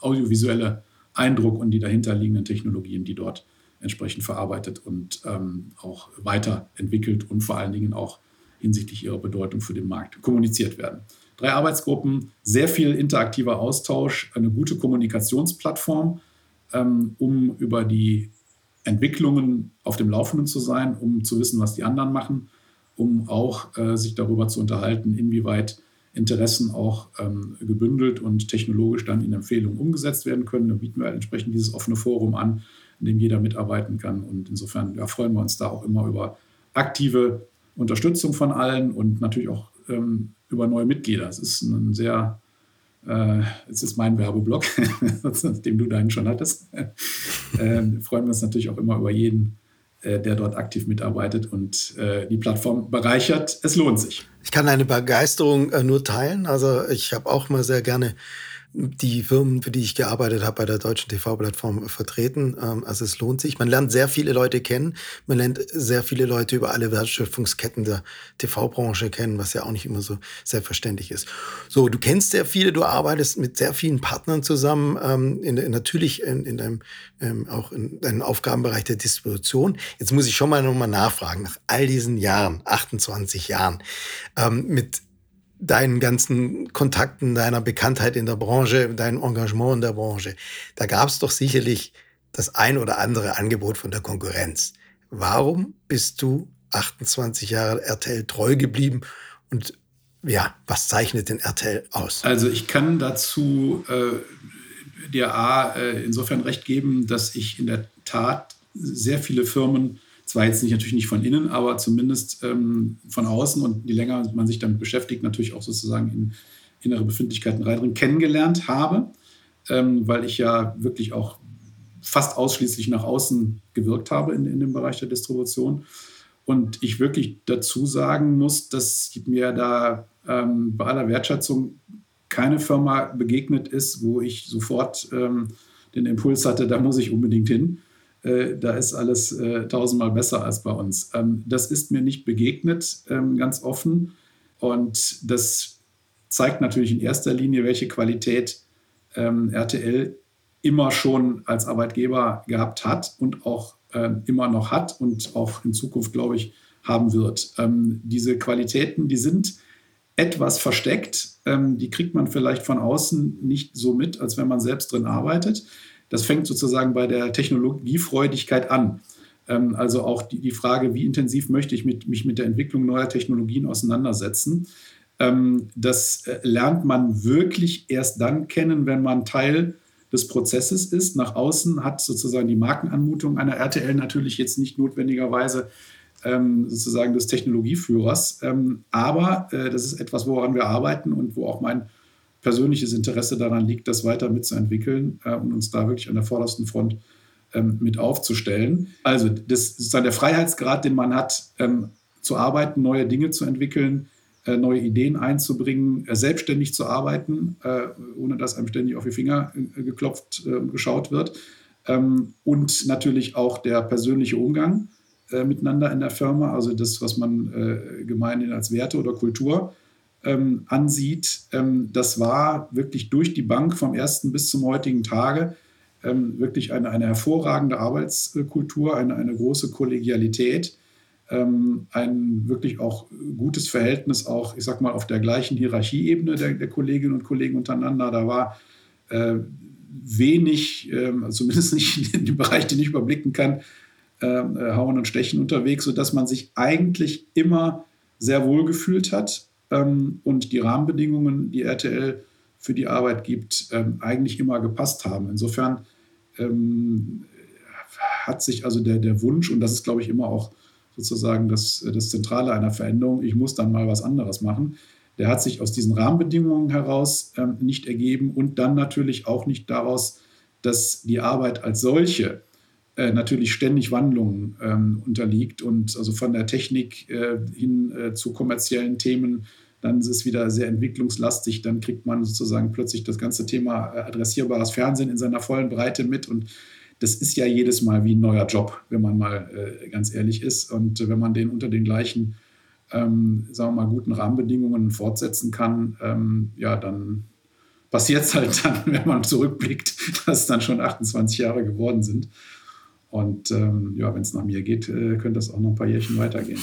audiovisuelle Eindruck und die dahinterliegenden Technologien, die dort entsprechend verarbeitet und ähm, auch weiterentwickelt und vor allen Dingen auch hinsichtlich ihrer Bedeutung für den Markt kommuniziert werden. Drei Arbeitsgruppen, sehr viel interaktiver Austausch, eine gute Kommunikationsplattform, ähm, um über die Entwicklungen auf dem Laufenden zu sein, um zu wissen, was die anderen machen, um auch äh, sich darüber zu unterhalten, inwieweit Interessen auch ähm, gebündelt und technologisch dann in Empfehlungen umgesetzt werden können. Da bieten wir halt entsprechend dieses offene Forum an, in dem jeder mitarbeiten kann. Und insofern ja, freuen wir uns da auch immer über aktive Unterstützung von allen und natürlich auch ähm, über neue Mitglieder. Es ist ein sehr, es ist mein Werbeblock, dem du deinen schon hattest. äh, freuen wir uns natürlich auch immer über jeden, äh, der dort aktiv mitarbeitet und äh, die Plattform bereichert. Es lohnt sich.
Ich kann eine Begeisterung äh, nur teilen. Also ich habe auch mal sehr gerne die Firmen, für die ich gearbeitet habe, bei der deutschen TV-Plattform vertreten. Ähm, also es lohnt sich. Man lernt sehr viele Leute kennen. Man lernt sehr viele Leute über alle Wertschöpfungsketten der TV-Branche kennen, was ja auch nicht immer so selbstverständlich ist. So, du kennst sehr viele, du arbeitest mit sehr vielen Partnern zusammen, ähm, in, in, natürlich in, in deinem, ähm, auch in deinem Aufgabenbereich der Distribution. Jetzt muss ich schon mal nochmal nachfragen, nach all diesen Jahren, 28 Jahren, mit deinen ganzen Kontakten, deiner Bekanntheit in der Branche, deinem Engagement in der Branche, da gab es doch sicherlich das ein oder andere Angebot von der Konkurrenz. Warum bist du 28 Jahre RTL treu geblieben und ja, was zeichnet den RTL aus?
Also ich kann dazu äh, dir A äh, insofern recht geben, dass ich in der Tat sehr viele Firmen zwar jetzt nicht, natürlich nicht von innen, aber zumindest ähm, von außen und je länger man sich damit beschäftigt, natürlich auch sozusagen in innere Befindlichkeiten reindringen, kennengelernt habe, ähm, weil ich ja wirklich auch fast ausschließlich nach außen gewirkt habe in, in dem Bereich der Distribution. Und ich wirklich dazu sagen muss, dass mir da ähm, bei aller Wertschätzung keine Firma begegnet ist, wo ich sofort ähm, den Impuls hatte, da muss ich unbedingt hin. Äh, da ist alles äh, tausendmal besser als bei uns. Ähm, das ist mir nicht begegnet, ähm, ganz offen. Und das zeigt natürlich in erster Linie, welche Qualität ähm, RTL immer schon als Arbeitgeber gehabt hat und auch ähm, immer noch hat und auch in Zukunft, glaube ich, haben wird. Diese Qualitäten, die sind etwas versteckt. Die kriegt man vielleicht von außen nicht so mit, als wenn man selbst drin arbeitet. Das fängt sozusagen bei der Technologiefreudigkeit an. Ähm, also auch die, die Frage, wie intensiv möchte ich mit, mich mit der Entwicklung neuer Technologien auseinandersetzen. Ähm, das äh, lernt man wirklich erst dann kennen, wenn man Teil des Prozesses ist. Nach außen hat sozusagen die Markenanmutung einer RTL natürlich jetzt nicht notwendigerweise ähm, sozusagen des Technologieführers. Ähm, aber äh, das ist etwas, woran wir arbeiten und wo auch mein persönliches Interesse daran liegt, das weiter mitzuentwickeln äh, und uns da wirklich an der vordersten Front ähm, mit aufzustellen. Also das dann der Freiheitsgrad, den man hat, ähm, zu arbeiten, neue Dinge zu entwickeln, äh, neue Ideen einzubringen, äh, selbstständig zu arbeiten, äh, ohne dass einem ständig auf die Finger geklopft und geschaut wird. Ähm, und natürlich auch der persönliche Umgang miteinander in der Firma, also das, was man gemeinhin als Werte oder Kultur ähm, ansieht. Ähm, das war wirklich durch die Bank vom ersten bis zum heutigen Tage wirklich eine, eine hervorragende Arbeitskultur, eine, eine große Kollegialität ähm, ein wirklich auch gutes Verhältnis, auch, ich sag mal, auf der gleichen Hierarchieebene der, der Kolleginnen und Kollegen untereinander. Da war äh, wenig, äh, zumindest nicht in dem Bereich, den ich überblicken kann, ähm, äh, Hauen und Stechen unterwegs, sodass man sich eigentlich immer sehr wohl gefühlt hat ähm, und die Rahmenbedingungen, die RTL für die Arbeit gibt, ähm, eigentlich immer gepasst haben. Insofern ähm, hat sich also der, der Wunsch, und das ist, glaube ich, immer auch sozusagen das, das Zentrale einer Veränderung, ich muss dann mal was anderes machen. Der hat sich aus diesen Rahmenbedingungen heraus ähm, nicht ergeben und dann natürlich auch nicht daraus, dass die Arbeit als solche äh, natürlich ständig Wandlungen ähm, unterliegt und also von der Technik äh, hin äh, zu kommerziellen Themen, dann ist es wieder sehr entwicklungslastig, dann kriegt man sozusagen plötzlich das ganze Thema äh, adressierbares Fernsehen in seiner vollen Breite mit und das ist ja jedes Mal wie ein neuer Job, wenn man mal äh, ganz ehrlich ist. Und wenn man den unter den gleichen, ähm, sagen wir mal, guten Rahmenbedingungen fortsetzen kann, ähm, ja, dann passiert es halt dann, wenn man zurückblickt, dass es dann schon 28 Jahre geworden sind. Und ähm, ja, wenn es nach mir geht, äh, könnte das auch noch ein paar Jährchen weitergehen.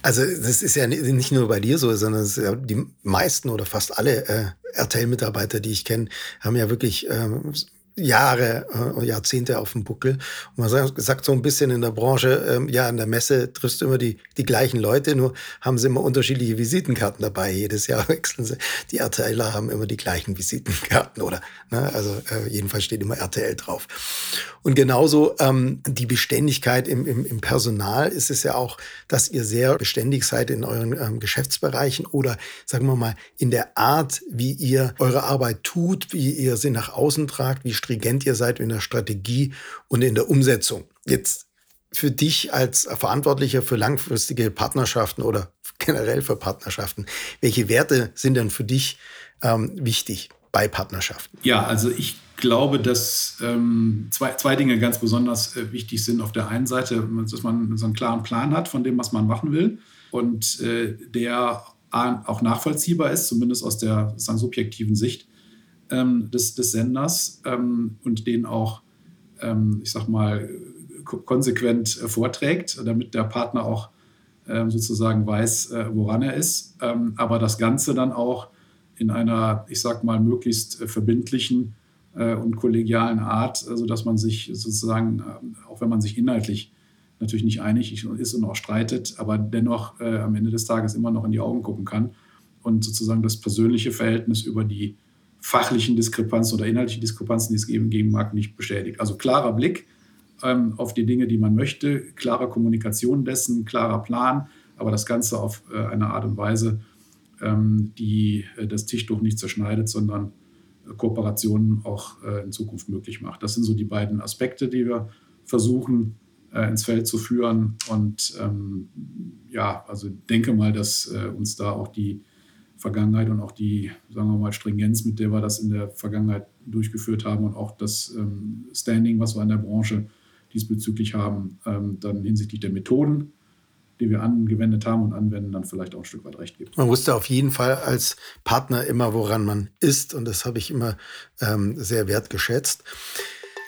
Also das ist ja nicht nur bei dir so, sondern ja die meisten oder fast alle äh, RTL-Mitarbeiter, die ich kenne, haben ja wirklich äh, Jahre, äh, Jahrzehnte auf dem Buckel. Und man sagt, sagt so ein bisschen in der Branche, ähm, ja, an der Messe triffst du immer die, die gleichen Leute, nur haben sie immer unterschiedliche Visitenkarten dabei. Jedes Jahr wechseln sie. Die RTLer haben immer die gleichen Visitenkarten, oder? Ne? Also äh, jedenfalls steht immer RTL drauf. Und genauso ähm, die Beständigkeit im, im, im Personal ist es ja auch, dass ihr sehr beständig seid in euren ähm, Geschäftsbereichen oder sagen wir mal in der Art, wie ihr eure Arbeit tut, wie ihr sie nach außen tragt, wie stringent ihr seid in der Strategie und in der Umsetzung. Jetzt für dich als Verantwortlicher für langfristige Partnerschaften oder generell für Partnerschaften, welche Werte sind denn für dich ähm, wichtig bei Partnerschaften?
Ja, also ich glaube, dass ähm, zwei, zwei Dinge ganz besonders äh, wichtig sind. Auf der einen Seite, dass man so einen klaren Plan hat von dem, was man machen will und äh, der auch nachvollziehbar ist, zumindest aus der subjektiven Sicht ähm, des, des Senders ähm, und den auch, ähm, ich sag mal, konsequent äh, vorträgt, damit der Partner auch ähm, sozusagen weiß, äh, woran er ist. Ähm, aber das Ganze dann auch in einer, ich sag mal, möglichst äh, verbindlichen äh, und kollegialen Art, also dass man sich sozusagen, auch wenn man sich inhaltlich natürlich nicht einig ist und auch streitet, aber dennoch äh, am Ende des Tages immer noch in die Augen gucken kann und sozusagen das persönliche Verhältnis über die fachlichen Diskrepanzen oder inhaltlichen Diskrepanzen, die es geben, geben mag, nicht bestätigt. Also klarer Blick ähm, auf die Dinge, die man möchte, klare Kommunikation dessen, klarer Plan, aber das Ganze auf äh, eine Art und Weise, ähm, die äh, das Tischtuch nicht zerschneidet, sondern äh, Kooperationen auch äh, in Zukunft möglich macht. Das sind so die beiden Aspekte, die wir versuchen äh, ins Feld zu führen. Und ähm, ja, also denke mal, dass äh, uns da auch die Vergangenheit und auch die, sagen wir mal, Stringenz, mit der wir das in der Vergangenheit durchgeführt haben und auch das ähm, Standing, was wir in der Branche diesbezüglich haben, ähm, dann hinsichtlich der Methoden, die wir angewendet haben und anwenden, dann vielleicht auch ein Stück weit recht gibt.
Man wusste auf jeden Fall als Partner immer, woran man ist und das habe ich immer ähm, sehr wertgeschätzt.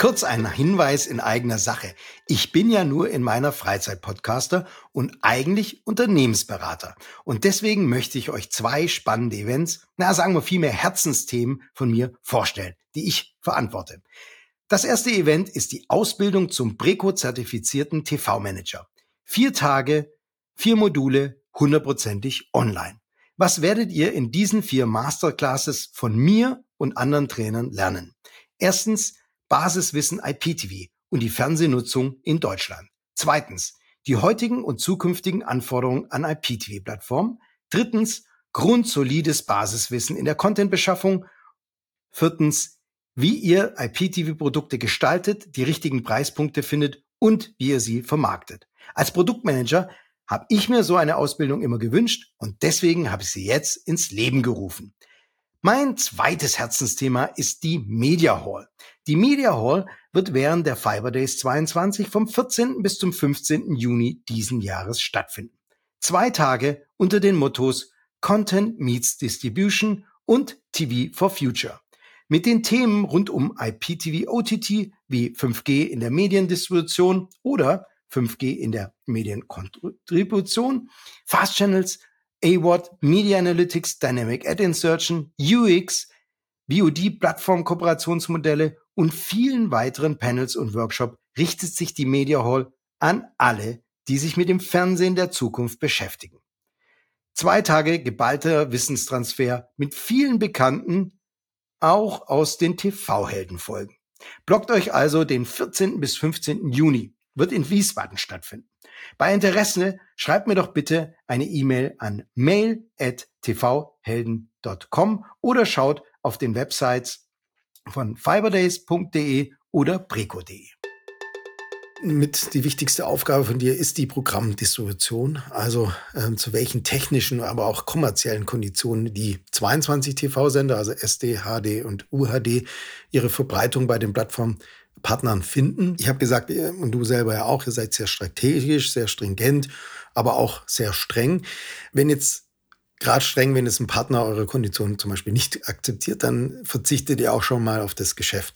Kurz ein Hinweis in eigener Sache. Ich bin ja nur in meiner Freizeit Podcaster und eigentlich Unternehmensberater. Und deswegen möchte ich euch zwei spannende Events, na sagen wir vielmehr Herzensthemen von mir vorstellen, die ich verantworte. Das erste Event ist die Ausbildung zum Breco-zertifizierten TV-Manager. Vier Tage, vier Module, hundertprozentig online. Was werdet ihr in diesen vier Masterclasses von mir und anderen Trainern lernen? Erstens, Basiswissen IPTV und die Fernsehnutzung in Deutschland. Zweitens, die heutigen und zukünftigen Anforderungen an IPTV-Plattformen. Drittens, grundsolides Basiswissen in der Contentbeschaffung. Viertens, wie ihr IPTV-Produkte gestaltet, die richtigen Preispunkte findet und wie ihr sie vermarktet. Als Produktmanager habe ich mir so eine Ausbildung immer gewünscht und deswegen habe ich sie jetzt ins Leben gerufen. Mein zweites Herzensthema ist die Media Hall. Die Media Hall wird während der Fiber Days 22 vom 14. bis zum 15. Juni diesen Jahres stattfinden. Zwei Tage unter den Mottos Content meets Distribution und TV for Future. Mit den Themen rund um IPTV OTT wie 5G in der Mediendistribution oder 5G in der Medienkontribution, Fast Channels, AWOT, Media Analytics, Dynamic Ad Insertion, UX, VOD-Plattform-Kooperationsmodelle und vielen weiteren Panels und Workshops richtet sich die Media Hall an alle, die sich mit dem Fernsehen der Zukunft beschäftigen. Zwei Tage geballter Wissenstransfer mit vielen Bekannten, auch aus den TV-Heldenfolgen. Blockt euch also den 14. bis 15. Juni, wird in Wiesbaden stattfinden. Bei Interesse schreibt mir doch bitte eine E-Mail an mail@tvhelden.com oder schaut auf den Websites von fiberdays.de oder preco.de. Mit die wichtigste Aufgabe von dir ist die Programmdistribution. Also ähm, zu welchen technischen, aber auch kommerziellen Konditionen die 22 TV-Sender, also SD, HD und UHD, ihre Verbreitung bei den Plattformen Partnern finden. Ich habe gesagt, und du selber ja auch, ihr seid sehr strategisch, sehr stringent, aber auch sehr streng. Wenn jetzt gerade streng, wenn es ein Partner eure Konditionen zum Beispiel nicht akzeptiert, dann verzichtet ihr auch schon mal auf das Geschäft.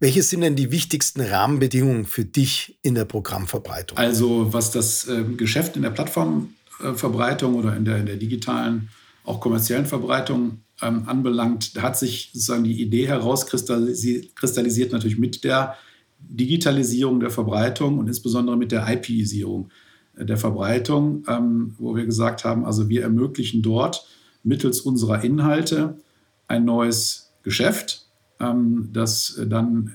Welche sind denn die wichtigsten Rahmenbedingungen für dich in der Programmverbreitung?
Also was das äh, Geschäft in der Plattformverbreitung oder in der, in der digitalen, auch kommerziellen Verbreitung ähm, anbelangt, hat sich sozusagen die Idee herauskristallisiert, natürlich mit der Digitalisierung der Verbreitung und insbesondere mit der IPisierung äh, der Verbreitung, ähm, wo wir gesagt haben, also wir ermöglichen dort mittels unserer Inhalte ein neues Geschäft, ähm, das dann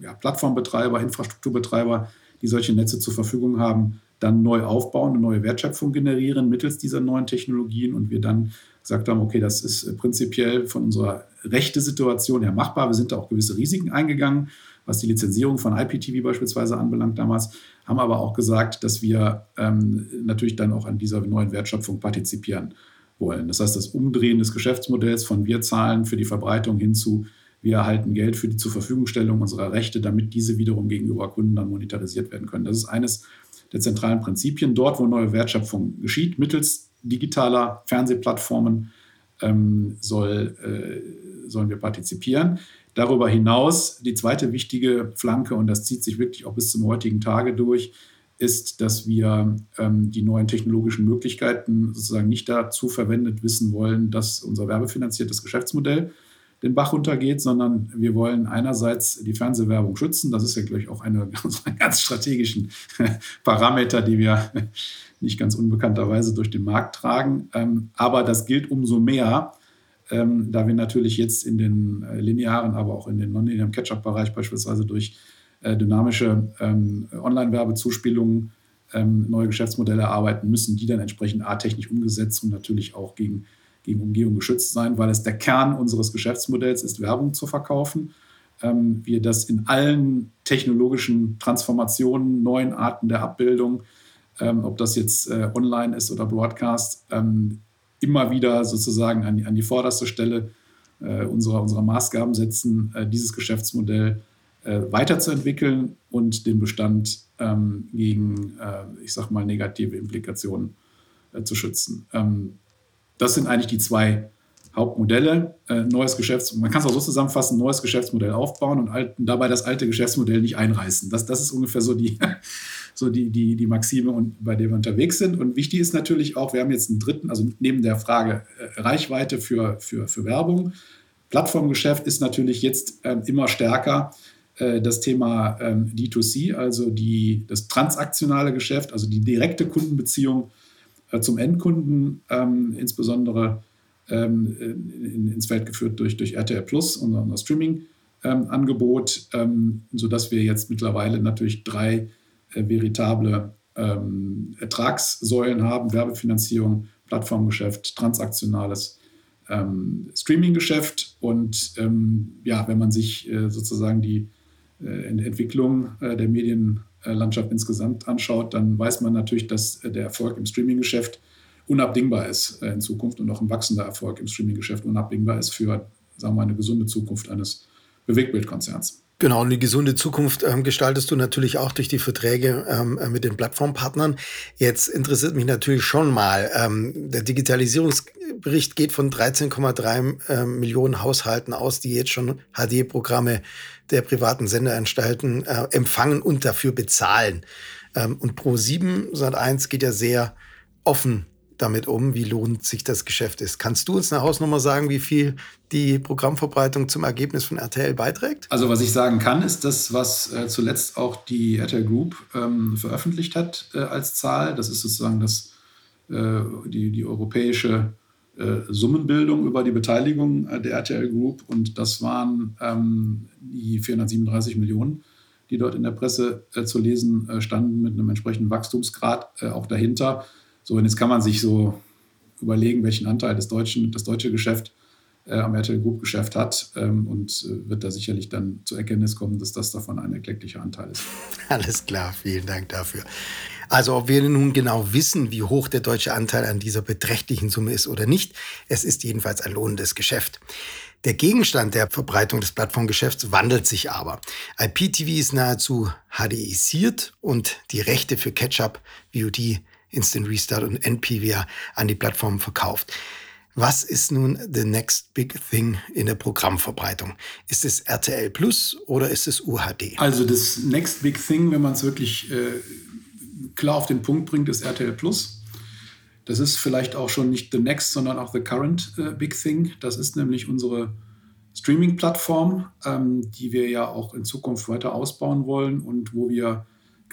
ja, Plattformbetreiber, Infrastrukturbetreiber, die solche Netze zur Verfügung haben, dann neu aufbauen, eine neue Wertschöpfung generieren mittels dieser neuen Technologien und wir dann gesagt haben, okay, das ist prinzipiell von unserer rechte Situation her machbar. Wir sind da auch gewisse Risiken eingegangen, was die Lizenzierung von IPTV beispielsweise anbelangt damals, haben aber auch gesagt, dass wir ähm, natürlich dann auch an dieser neuen Wertschöpfung partizipieren wollen. Das heißt, das Umdrehen des Geschäftsmodells von wir zahlen für die Verbreitung hin zu wir erhalten Geld für die zur Verfügungstellung unserer Rechte, damit diese wiederum gegenüber Kunden dann monetarisiert werden können. Das ist eines der zentralen Prinzipien. Dort, wo neue Wertschöpfung geschieht, mittels digitaler Fernsehplattformen, ähm, soll, äh, sollen wir partizipieren. Darüber hinaus die zweite wichtige Flanke, und das zieht sich wirklich auch bis zum heutigen Tage durch, ist, dass wir ähm, die neuen technologischen Möglichkeiten sozusagen nicht dazu verwendet wissen wollen, dass unser werbefinanziertes Geschäftsmodell den Bach runtergeht, sondern wir wollen einerseits die Fernsehwerbung schützen. Das ist ja, glaube ich, auch eine ganz strategischen Parameter, die wir nicht ganz unbekannterweise durch den Markt tragen. Ähm, aber das gilt umso mehr, ähm, da wir natürlich jetzt in den äh, linearen, aber auch in den nonlinearen Catch-up-Bereich beispielsweise durch äh, dynamische ähm, Online-Werbezuspielungen neue Geschäftsmodelle erarbeiten müssen, die dann entsprechend a-technisch umgesetzt und natürlich auch gegen gegen Umgehung geschützt sein, weil es der Kern unseres Geschäftsmodells ist, Werbung zu verkaufen. Ähm, wir das in allen technologischen Transformationen, neuen Arten der Abbildung, ähm, ob das jetzt äh, online ist oder Broadcast, ähm, immer wieder sozusagen an, an die vorderste Stelle äh, unserer, unserer Maßgaben setzen, äh, dieses Geschäftsmodell äh, weiterzuentwickeln und den Bestand ähm, gegen, äh, ich sag mal, negative Implikationen äh, zu schützen. Ähm, das sind eigentlich die zwei Hauptmodelle. Äh, neues Geschäfts man kann es auch so zusammenfassen, neues Geschäftsmodell aufbauen und alt, dabei das alte Geschäftsmodell nicht einreißen. Das, das ist ungefähr so die, so die, die, die Maxime, und, bei der wir unterwegs sind. Und wichtig ist natürlich auch, wir haben jetzt einen dritten, also neben der Frage äh, Reichweite für, für, für Werbung, Plattformgeschäft ist natürlich jetzt äh, immer stärker äh, das Thema ähm, D2C, also die, das transaktionale Geschäft, also die direkte Kundenbeziehung äh, zum Endkunden, ähm, insbesondere ähm, in, ins Feld geführt durch, durch RTL Plus, unser, unser Streaming-Angebot, ähm, sodass wir jetzt mittlerweile natürlich drei veritable ähm, Ertragssäulen haben: Werbefinanzierung, Plattformgeschäft, transaktionales ähm, Streaming-Geschäft. Und ähm, ja, wenn man sich äh, sozusagen die äh, Entwicklung äh, der Medienlandschaft insgesamt anschaut, dann weiß man natürlich, dass der Erfolg im Streaminggeschäft unabdingbar ist in Zukunft und auch ein wachsender Erfolg im Streaminggeschäft unabdingbar ist für, sagen wir eine gesunde Zukunft eines Bewegtbildkonzerns.
Genau, und die gesunde Zukunft ähm, gestaltest du natürlich auch durch die Verträge ähm, äh, mit den Plattformpartnern. Jetzt interessiert mich natürlich schon mal, ähm, der Digitalisierungsbericht geht von 13,3 ähm, Millionen Haushalten aus, die jetzt schon HD-Programme der privaten Sendeanstalten äh, empfangen und dafür bezahlen. Ähm, und Pro7 Sat1 geht ja sehr offen damit um? Wie lohnt sich das Geschäft ist? Kannst du uns eine Hausnummer sagen, wie viel die Programmverbreitung zum Ergebnis von RTL beiträgt?
Also was ich sagen kann, ist das, was äh, zuletzt auch die RTL Group ähm, veröffentlicht hat äh, als Zahl. Das ist sozusagen das, äh, die, die europäische äh, Summenbildung über die Beteiligung äh, der RTL Group. Und das waren ähm, die 437 Millionen die dort in der Presse äh, zu lesen standen, mit einem entsprechenden Wachstumsgrad auch dahinter. So, und jetzt kann man sich so überlegen, welchen Anteil das, deutschen, das deutsche Geschäft äh, am RTL Group Geschäft hat ähm, und äh, wird da sicherlich dann zur Erkenntnis kommen, dass das davon ein erklecklicher Anteil ist.
Alles klar, vielen Dank dafür. Also ob wir nun genau wissen, wie hoch der deutsche Anteil an dieser beträchtlichen Summe ist oder nicht, es ist jedenfalls ein lohnendes Geschäft. Der Gegenstand der Verbreitung des Plattformgeschäfts wandelt sich aber. IPTV ist nahezu HDisiert und die Rechte für Catch-up, VOD Instant Restart und NPVR an die Plattformen verkauft. Was ist nun the next big thing in der Programmverbreitung? Ist es RTL Plus oder ist es UHD?
Also das next big thing, wenn man es wirklich äh, klar auf den Punkt bringt, ist RTL Plus. Das ist vielleicht auch schon nicht the next, sondern auch the current äh, big thing. Das ist nämlich unsere Streaming-Plattform, ähm, die wir ja auch in Zukunft weiter ausbauen wollen und wo wir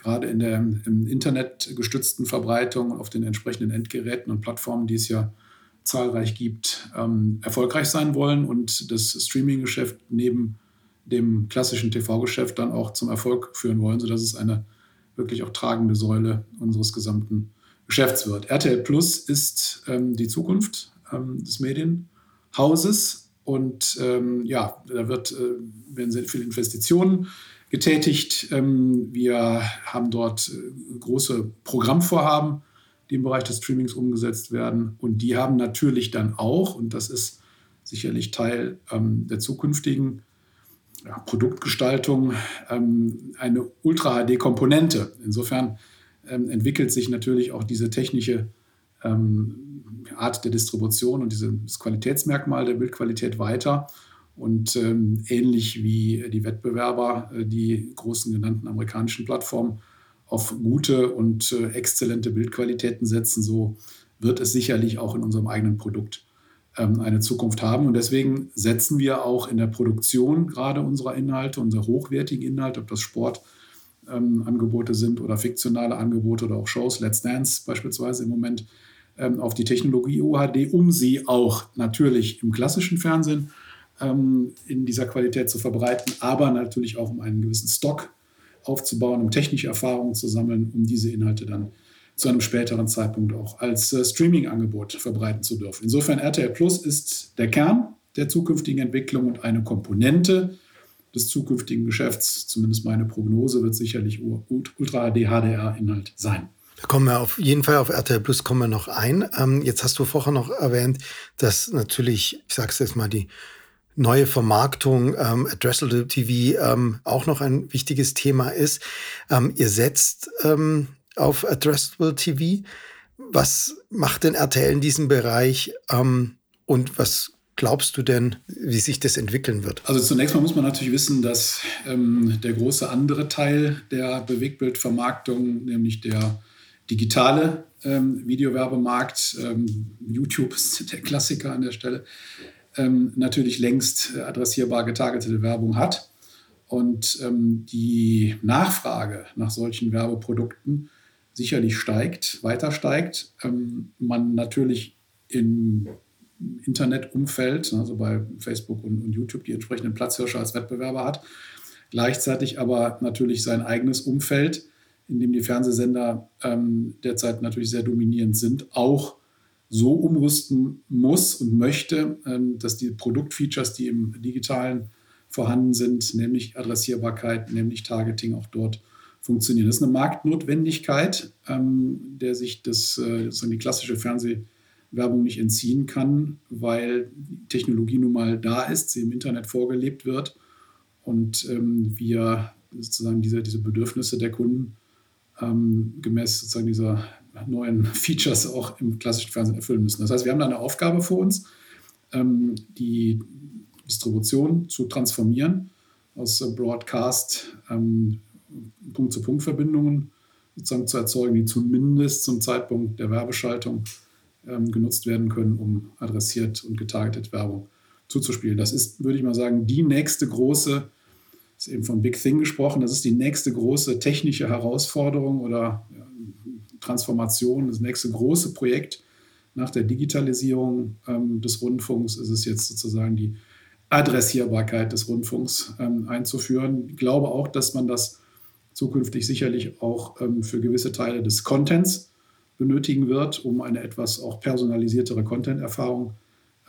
gerade in der im Internet gestützten Verbreitung auf den entsprechenden Endgeräten und Plattformen, die es ja zahlreich gibt, ähm, erfolgreich sein wollen und das Streaming-Geschäft neben dem klassischen TV-Geschäft dann auch zum Erfolg führen wollen, sodass es eine wirklich auch tragende Säule unseres gesamten Geschäfts wird. RTL Plus ist ähm, die Zukunft ähm, des Medienhauses und ähm, ja, da wird, äh, werden sehr viele Investitionen getätigt. Ähm, wir haben dort äh, große Programmvorhaben, die im Bereich des Streamings umgesetzt werden. Und die haben natürlich dann auch, und das ist sicherlich Teil ähm, der zukünftigen ja, Produktgestaltung, ähm, eine Ultra-HD-Komponente. Insofern entwickelt sich natürlich auch diese technische Art der Distribution und dieses Qualitätsmerkmal der Bildqualität weiter. Und ähm, ähnlich wie die Wettbewerber, äh, die großen genannten amerikanischen Plattformen, auf gute und äh, exzellente Bildqualitäten setzen, so wird es sicherlich auch in unserem eigenen Produkt ähm, eine Zukunft haben. Und deswegen setzen wir auch in der Produktion gerade unserer Inhalte, unserer hochwertigen Inhalte, ob das Sportangebote ähm, sind oder fiktionale Angebote oder auch Shows, Let's Dance beispielsweise im Moment, ähm, auf die Technologie UHD, um sie auch natürlich im klassischen Fernsehen ähm, in dieser Qualität zu verbreiten, aber natürlich auch um einen gewissen Stock aufzubauen, um technische Erfahrungen zu sammeln, um diese Inhalte dann zu einem späteren Zeitpunkt auch als äh, Streaming-Angebot verbreiten zu dürfen. Insofern RTL Plus ist der Kern der zukünftigen Entwicklung und eine Komponente des zukünftigen Geschäfts. Zumindest meine Prognose wird sicherlich Ultra HD HDR-Inhalt sein.
Da kommen wir auf jeden Fall auf RTL Plus kommen wir noch ein. Ähm, jetzt hast du vorher noch erwähnt, dass natürlich, ich sage es jetzt mal, die neue Vermarktung, ähm, Addressable TV ähm, auch noch ein wichtiges Thema ist. Ähm, ihr setzt ähm, auf Addressable TV. Was macht denn RTL in diesem Bereich ähm, und was glaubst du denn, wie sich das entwickeln wird?
Also zunächst mal muss man natürlich wissen, dass ähm, der große andere Teil der Bewegtbildvermarktung, nämlich der digitale ähm, Videowerbemarkt, ähm, YouTube ist der Klassiker an der Stelle, ähm, natürlich längst adressierbar getargetete Werbung hat. Und ähm, die Nachfrage nach solchen Werbeprodukten sicherlich steigt, weiter steigt. Ähm, man natürlich im Internetumfeld, also bei Facebook und, und YouTube, die entsprechenden Platzhirsche als Wettbewerber hat, gleichzeitig aber natürlich sein eigenes Umfeld, in dem die Fernsehsender ähm, derzeit natürlich sehr dominierend sind, auch so umrüsten muss und möchte, ähm, dass die Produktfeatures, die im digitalen vorhanden sind, nämlich Adressierbarkeit, nämlich Targeting auch dort funktionieren. Das ist eine Marktnotwendigkeit, ähm, der sich das, äh, die klassische Fernsehwerbung nicht entziehen kann, weil die Technologie nun mal da ist, sie im Internet vorgelebt wird und ähm, wir sozusagen diese, diese Bedürfnisse der Kunden gemäß sozusagen dieser neuen Features auch im klassischen Fernsehen erfüllen müssen. Das heißt, wir haben da eine Aufgabe vor uns, ähm, die Distribution zu transformieren aus Broadcast ähm, Punkt-zu-Punkt-Verbindungen sozusagen zu erzeugen, die zumindest zum Zeitpunkt der Werbeschaltung ähm, genutzt werden können, um adressiert und getargetet Werbung zuzuspielen. Das ist, würde ich mal sagen, die nächste große, ist eben von Big Thing gesprochen, das ist die nächste große technische Herausforderung oder Transformation, das nächste große Projekt nach der Digitalisierung ähm, des Rundfunks ist es jetzt sozusagen die Adressierbarkeit des Rundfunks ähm, einzuführen. Ich glaube auch, dass man das zukünftig sicherlich auch ähm, für gewisse Teile des Contents benötigen wird, um eine etwas auch personalisiertere Content-Erfahrung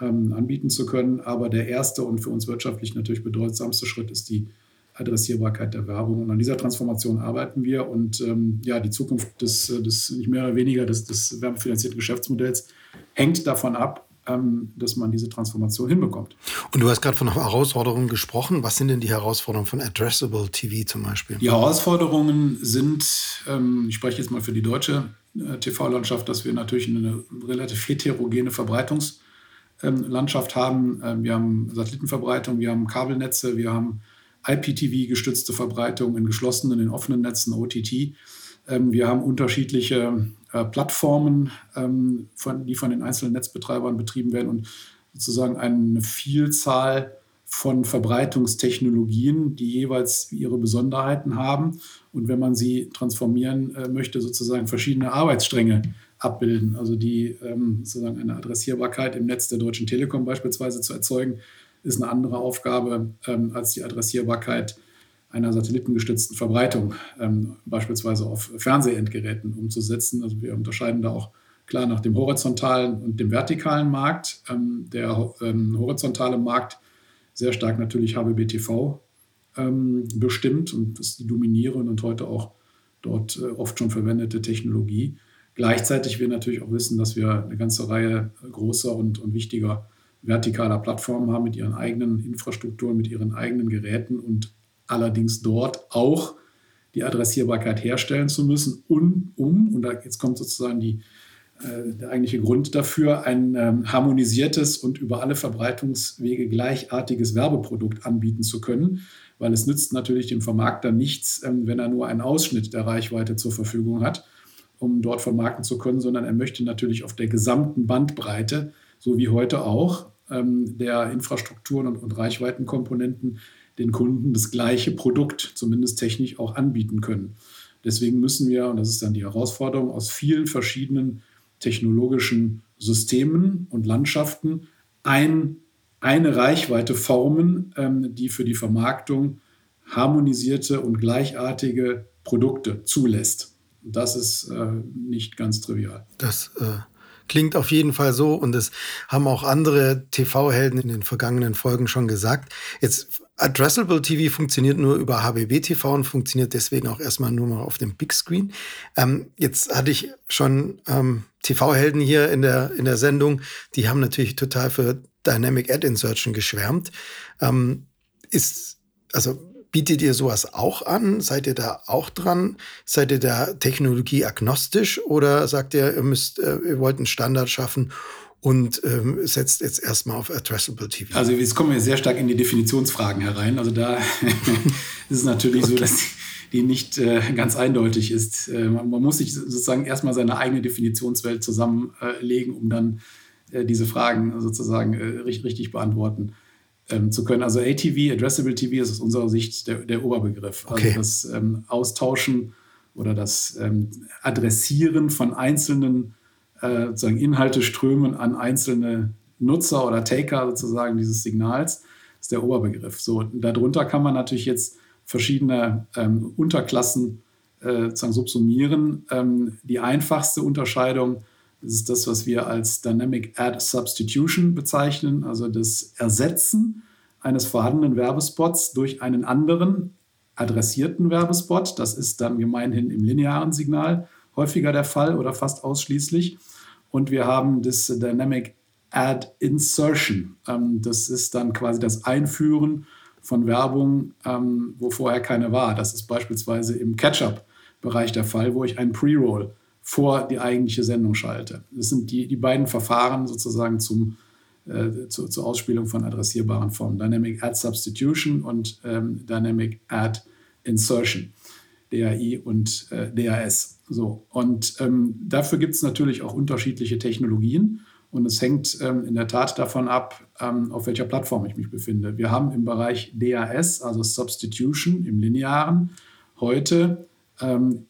ähm, anbieten zu können. Aber der erste und für uns wirtschaftlich natürlich bedeutsamste Schritt ist die Adressierbarkeit der Werbung. Und an dieser Transformation arbeiten wir. Und ähm, ja, die Zukunft des, des nicht mehr oder weniger des, des werbefinanzierten Geschäftsmodells hängt davon ab, ähm, dass man diese Transformation hinbekommt.
Und du hast gerade von Herausforderungen gesprochen. Was sind denn die Herausforderungen von Addressable TV zum Beispiel?
Die Herausforderungen sind, ähm, ich spreche jetzt mal für die deutsche äh, TV-Landschaft, dass wir natürlich eine relativ heterogene Verbreitungslandschaft haben. Ähm, wir haben Satellitenverbreitung, wir haben Kabelnetze, wir haben IPTV-gestützte Verbreitung in geschlossenen, in offenen Netzen, OTT. Wir haben unterschiedliche äh, Plattformen, ähm, die von den einzelnen Netzbetreibern betrieben werden und sozusagen eine Vielzahl von Verbreitungstechnologien, die jeweils ihre Besonderheiten haben. Und wenn man sie transformieren äh, möchte, sozusagen verschiedene Arbeitsstränge abbilden, also die ähm, sozusagen eine Adressierbarkeit im Netz der Deutschen Telekom beispielsweise zu erzeugen, ist eine andere Aufgabe ähm, als die Adressierbarkeit einer satellitengestützten Verbreitung, ähm, beispielsweise auf Fernsehendgeräten umzusetzen. Also wir unterscheiden da auch klar nach dem horizontalen und dem vertikalen Markt. Ähm, der ähm, horizontale Markt sehr stark natürlich HBBTV ähm, bestimmt und ist die dominierende und heute auch dort äh, oft schon verwendete Technologie. Gleichzeitig wir natürlich auch wissen, dass wir eine ganze Reihe großer und, und wichtiger vertikaler Plattformen haben mit ihren eigenen Infrastrukturen, mit ihren eigenen Geräten und allerdings dort auch die Adressierbarkeit herstellen zu müssen, um, um und da jetzt kommt sozusagen die, äh, der eigentliche Grund dafür, ein ähm, harmonisiertes und über alle Verbreitungswege gleichartiges Werbeprodukt anbieten zu können, weil es nützt natürlich dem Vermarkter nichts, ähm, wenn er nur einen Ausschnitt der Reichweite zur Verfügung hat, um dort vermarkten zu können, sondern er möchte natürlich auf der gesamten Bandbreite, so wie heute auch, ähm, der Infrastrukturen und, und Reichweitenkomponenten den Kunden das gleiche Produkt, zumindest technisch, auch anbieten können. Deswegen müssen wir, und das ist dann die Herausforderung, aus vielen verschiedenen technologischen Systemen und Landschaften ein, eine Reichweite formen, ähm, die für die Vermarktung harmonisierte und gleichartige Produkte zulässt. Das ist äh, nicht ganz trivial.
Das äh, klingt auf jeden Fall so und das haben auch andere TV-Helden in den vergangenen Folgen schon gesagt. Jetzt Addressable TV funktioniert nur über HBB TV und funktioniert deswegen auch erstmal nur mal auf dem Big Screen. Ähm, jetzt hatte ich schon ähm, TV-Helden hier in der, in der Sendung, die haben natürlich total für Dynamic Ad Insertion geschwärmt. Ähm, ist, also bietet ihr sowas auch an? Seid ihr da auch dran? Seid ihr da technologieagnostisch oder sagt ihr, ihr müsst, äh, ihr wollt einen Standard schaffen und ähm, setzt jetzt erstmal auf Addressable TV.
Also jetzt kommen wir sehr stark in die Definitionsfragen herein. Also da ist es natürlich okay. so, dass die nicht äh, ganz eindeutig ist. Äh, man, man, muss sich sozusagen erstmal seine eigene Definitionswelt zusammenlegen, um dann äh, diese Fragen sozusagen äh, richtig, richtig beantworten ähm, zu können. Also ATV, Addressable TV, ist aus unserer Sicht der, der Oberbegriff. Also okay. das ähm, Austauschen oder das ähm, Adressieren von einzelnen äh, sozusagen Inhalte strömen an einzelne Nutzer oder Taker sozusagen dieses Signals, ist der Oberbegriff. So, darunter kann man natürlich jetzt verschiedene ähm, Unterklassen äh, sozusagen subsumieren. Ähm, die einfachste Unterscheidung ist das, was wir als Dynamic Ad Substitution bezeichnen, also das Ersetzen eines vorhandenen Werbespots durch einen anderen adressierten Werbespot. Das ist dann gemeinhin im linearen Signal häufiger der Fall oder fast ausschließlich. Und wir haben das Dynamic Ad Insertion. Ähm, das ist dann quasi das Einführen von Werbung, ähm, wo vorher keine war. Das ist beispielsweise im Catch-up-Bereich der Fall, wo ich einen Pre-Roll vor die eigentliche Sendung schalte. Das sind die, die beiden Verfahren sozusagen zum, äh, zu, zur Ausspielung von adressierbaren Formen. Dynamic Ad Substitution und ähm, Dynamic Ad Insertion. DAI und äh, DAS. So. Und ähm, dafür gibt es natürlich auch unterschiedliche Technologien. Und es hängt ähm, in der Tat davon ab, ähm, auf welcher Plattform ich mich befinde. Wir haben im Bereich DAS, also Substitution im Linearen, heute, ähm,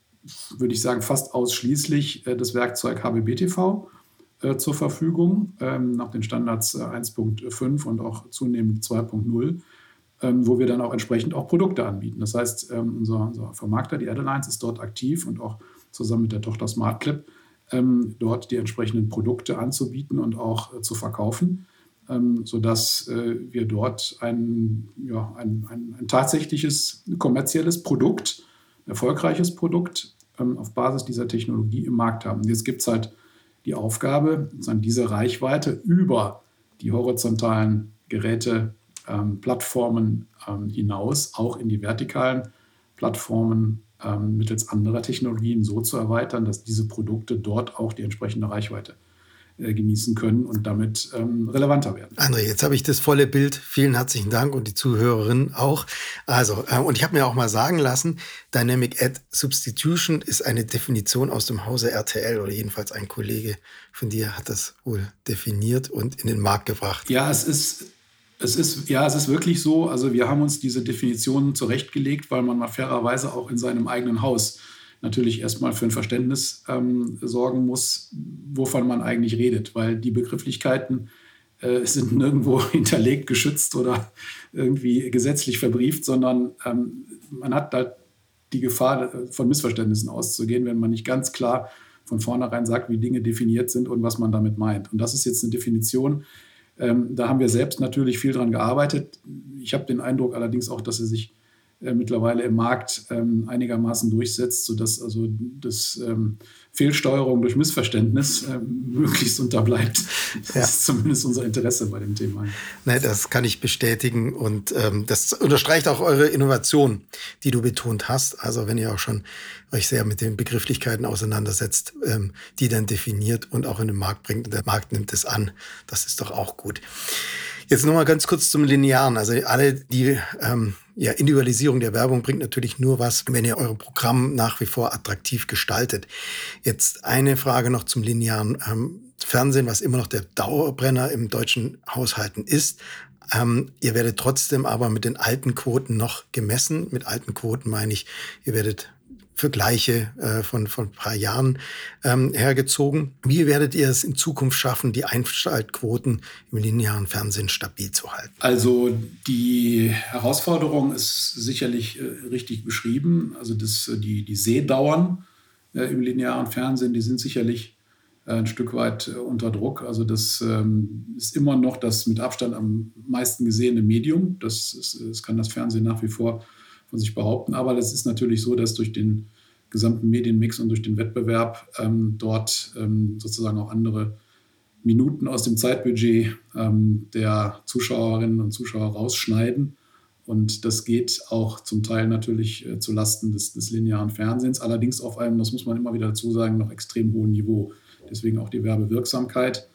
würde ich sagen, fast ausschließlich äh, das Werkzeug HBBTV äh, zur Verfügung, ähm, nach den Standards äh, 1.5 und auch zunehmend 2.0 ähm, wo wir dann auch entsprechend auch Produkte anbieten. Das heißt, ähm, unser, unser, Vermarkter, die Adelines, ist dort aktiv und auch zusammen mit der Tochter SmartClip dort die entsprechenden Produkte anzubieten und auch äh, zu verkaufen, sodass äh, wir dort ein, ja, ein, ein, ein, tatsächliches kommerzielles Produkt, ein erfolgreiches Produkt ähm, auf Basis dieser Technologie im Markt haben. Jetzt gibt es halt die Aufgabe, diese Reichweite über die horizontalen Geräte ähm, Plattformen ähm, hinaus, auch in die vertikalen Plattformen ähm, mittels anderer Technologien so zu erweitern, dass diese Produkte dort auch die entsprechende Reichweite äh, genießen können und damit ähm, relevanter werden.
André, jetzt habe ich das volle Bild. Vielen herzlichen Dank und die Zuhörerinnen auch. Also, äh, und ich habe mir auch mal sagen lassen, Dynamic Ad Substitution ist eine Definition aus dem Hause RTL oder jedenfalls ein Kollege von dir hat das wohl definiert und in den Markt gebracht.
Ja, es ist es ist, ja, es ist wirklich so. Also wir haben uns diese Definitionen zurechtgelegt, weil man mal fairerweise auch in seinem eigenen Haus natürlich erstmal für ein Verständnis ähm, sorgen muss, wovon man eigentlich redet, weil die Begrifflichkeiten äh, sind nirgendwo hinterlegt, geschützt oder irgendwie gesetzlich verbrieft, sondern ähm, man hat da die Gefahr, äh, von Missverständnissen auszugehen, wenn man nicht ganz klar von vornherein sagt, wie Dinge definiert sind und was man damit meint. Und das ist jetzt eine Definition, ähm, da haben wir selbst natürlich viel dran gearbeitet. Ich habe den Eindruck allerdings auch, dass sie sich mittlerweile im Markt ähm, einigermaßen durchsetzt, sodass also das ähm, Fehlsteuerung durch Missverständnis ähm, möglichst unterbleibt. Das ja. ist zumindest unser Interesse bei dem Thema.
Ne, das kann ich bestätigen und das unterstreicht auch eure Innovation, die du betont hast. Also wenn ihr auch schon euch sehr mit den Begrifflichkeiten auseinandersetzt, die dann definiert und auch in den Markt bringt und der Markt nimmt es an, das ist doch auch gut. Jetzt nochmal ganz kurz zum Linearen. Also alle, die ähm, ja, Individualisierung der Werbung bringt natürlich nur was, wenn ihr euer Programm nach wie vor attraktiv gestaltet. Jetzt eine Frage noch zum linearen ähm, Fernsehen, was immer noch der Dauerbrenner im deutschen Haushalten ist. Ähm, ihr werdet trotzdem aber mit den alten Quoten noch gemessen. Mit alten Quoten meine ich, ihr werdet Vergleiche äh, von, von ein paar Jahren ähm, hergezogen. Wie werdet ihr es in Zukunft schaffen, die Einschaltquoten im linearen Fernsehen stabil zu halten?
Also die Herausforderung ist sicherlich äh, richtig beschrieben. Also das, äh, die, die Sehdauern äh, im linearen Fernsehen, die sind sicherlich äh, ein Stück weit äh, unter Druck. Also das ähm, ist immer noch das mit Abstand am meisten gesehene Medium. Das, ist, das kann das Fernsehen nach wie vor von sich behaupten. Aber es ist natürlich so, dass durch den gesamten Medienmix und durch den Wettbewerb ähm, dort ähm, sozusagen auch andere Minuten aus dem Zeitbudget ähm, der Zuschauerinnen und Zuschauer rausschneiden. Und das geht auch zum Teil natürlich äh, zu Lasten des, des, linearen Fernsehens, allerdings auf einem, das muss man immer wieder dazu sagen, noch extrem hohen Niveau. Deswegen auch die Werbewirksamkeit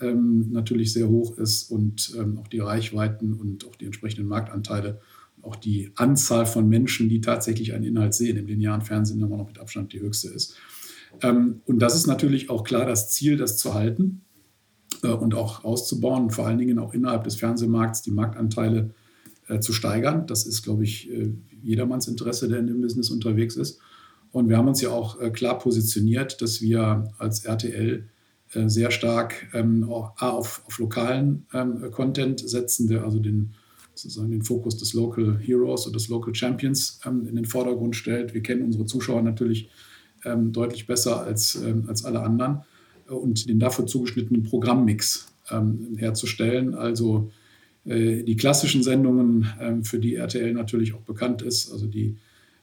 ähm, natürlich sehr hoch ist und ähm, auch die Reichweiten und auch die entsprechenden Marktanteile auch die Anzahl von Menschen, die tatsächlich einen Inhalt sehen, im linearen Fernsehen immer noch mit Abstand die höchste ist. Ähm, und das ist natürlich auch klar das Ziel, das zu halten äh, und auch auszubauen vor allen Dingen auch innerhalb des Fernsehmarkts die Marktanteile äh, zu steigern. Das ist, glaube ich, äh, jedermanns Interesse, der in dem Business unterwegs ist. Und wir haben uns ja auch klar positioniert, dass wir als RTL sehr stark ähm, auf, auf, lokalen ähm, Content setzen, der also den sozusagen den Fokus des Local Heroes oder des Local Champions ähm, in den Vordergrund stellt. Wir kennen unsere Zuschauer natürlich ähm, deutlich besser als, ähm, als alle anderen äh, und den dafür zugeschnittenen Programmmix ähm, herzustellen. Also äh, die klassischen Sendungen, ähm, für die RTL natürlich auch bekannt ist, also die,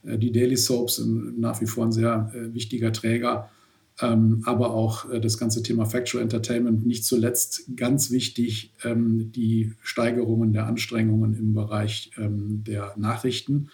äh, die Daily Soaps sind nach wie vor ein sehr äh, wichtiger Träger, aber auch das ganze Thema Factual Entertainment, nicht zuletzt ganz wichtig, ähm, die Steigerungen der Anstrengungen im Bereich der Nachrichten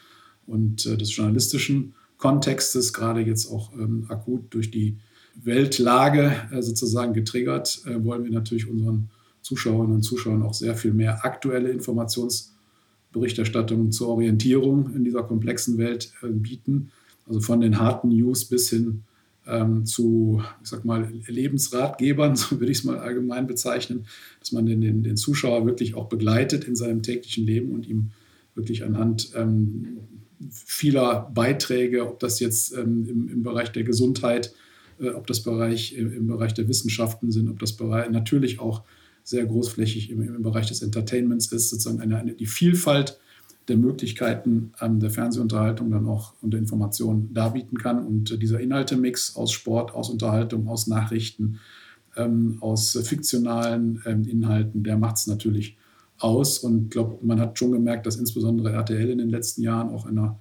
und des journalistischen Kontextes, gerade jetzt auch akut durch die Weltlage sozusagen getriggert, wollen wir natürlich unseren Zuschauerinnen und Zuschauern auch sehr viel mehr aktuelle Informationsberichterstattung zur Orientierung in dieser komplexen Welt äh, bieten. Also von den harten News bis hin ähm, zu, ich sag mal, Lebensratgebern, so würde ich es mal allgemein bezeichnen, dass man den, den, den, Zuschauer wirklich auch begleitet in seinem täglichen Leben und ihm wirklich anhand ähm, vieler Beiträge, ob das jetzt ähm, im, im, Bereich der Gesundheit, äh, ob das Bereich äh, im Bereich der Wissenschaften sind, ob das Bereich natürlich auch sehr großflächig im, im Bereich des Entertainments ist, sozusagen eine, eine, die Vielfalt der Möglichkeiten ähm, der Fernsehunterhaltung dann auch und der Information darbieten kann. Und äh, dieser Inhaltemix aus Sport, aus Unterhaltung, aus Nachrichten, ähm, aus fiktionalen ähm, Inhalten, der macht es natürlich aus. Und ich glaube, man hat schon gemerkt, dass insbesondere RTL in den letzten Jahren auch einer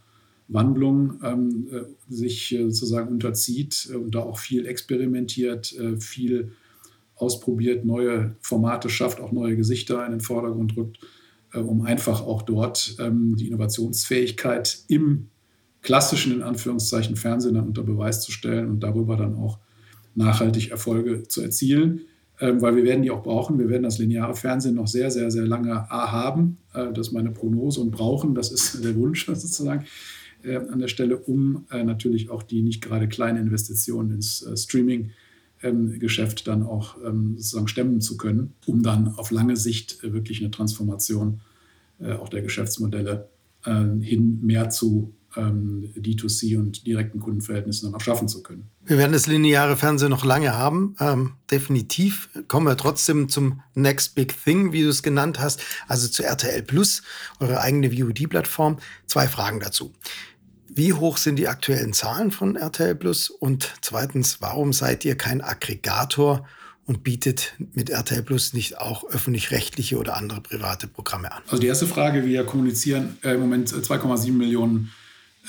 Wandlung ähm, äh, sich äh, sozusagen unterzieht und da auch viel experimentiert, äh, viel ausprobiert, neue Formate schafft, auch neue Gesichter in den Vordergrund rückt, äh, um einfach auch dort ähm, die Innovationsfähigkeit im klassischen, in Anführungszeichen, Fernsehen dann unter Beweis zu stellen und darüber dann auch nachhaltig Erfolge zu erzielen. Ähm, weil wir werden die auch brauchen. Wir werden das lineare Fernsehen noch sehr, sehr, sehr lange A haben. Äh, das ist meine Prognose und brauchen, das ist der Wunsch sozusagen äh, an der Stelle, um äh, natürlich auch die nicht gerade kleinen Investitionen ins äh, Streaming ähm, Geschäft dann auch ähm, sozusagen stemmen zu können, um dann auf lange Sicht äh, wirklich eine Transformation äh, auch der Geschäftsmodelle äh, hin mehr zu ähm, D2C und direkten Kundenverhältnissen dann auch schaffen zu können.
Wir werden das lineare Fernsehen noch lange haben, ähm, definitiv. Kommen wir trotzdem zum Next Big Thing, wie du es genannt hast, also zu RTL Plus, eure eigene VOD-Plattform. Zwei Fragen dazu. Wie hoch sind die aktuellen Zahlen von RTL Plus? Und zweitens, warum seid ihr kein Aggregator und bietet mit RTL Plus nicht auch öffentlich-rechtliche oder andere private Programme an?
Also die erste Frage, wir kommunizieren äh, im Moment 2,7 Millionen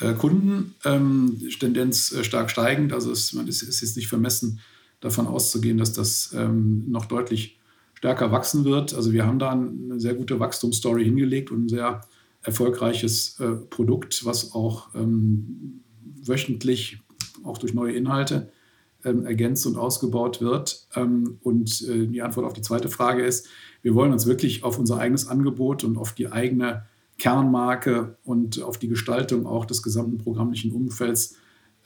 äh, Kunden, ähm, Tendenz äh, stark steigend. Also es, ist, ist, jetzt nicht vermessen, davon auszugehen, dass das ähm, noch deutlich stärker wachsen wird. Also wir haben da eine sehr gute Wachstumsstory hingelegt und ein sehr erfolgreiches äh, Produkt, was auch ähm, wöchentlich auch durch neue Inhalte ähm, ergänzt und ausgebaut wird. Ähm, und äh, die Antwort auf die zweite Frage ist, wir wollen uns wirklich auf unser eigenes Angebot und auf die eigene Kernmarke und auf die Gestaltung auch des gesamten programmlichen Umfelds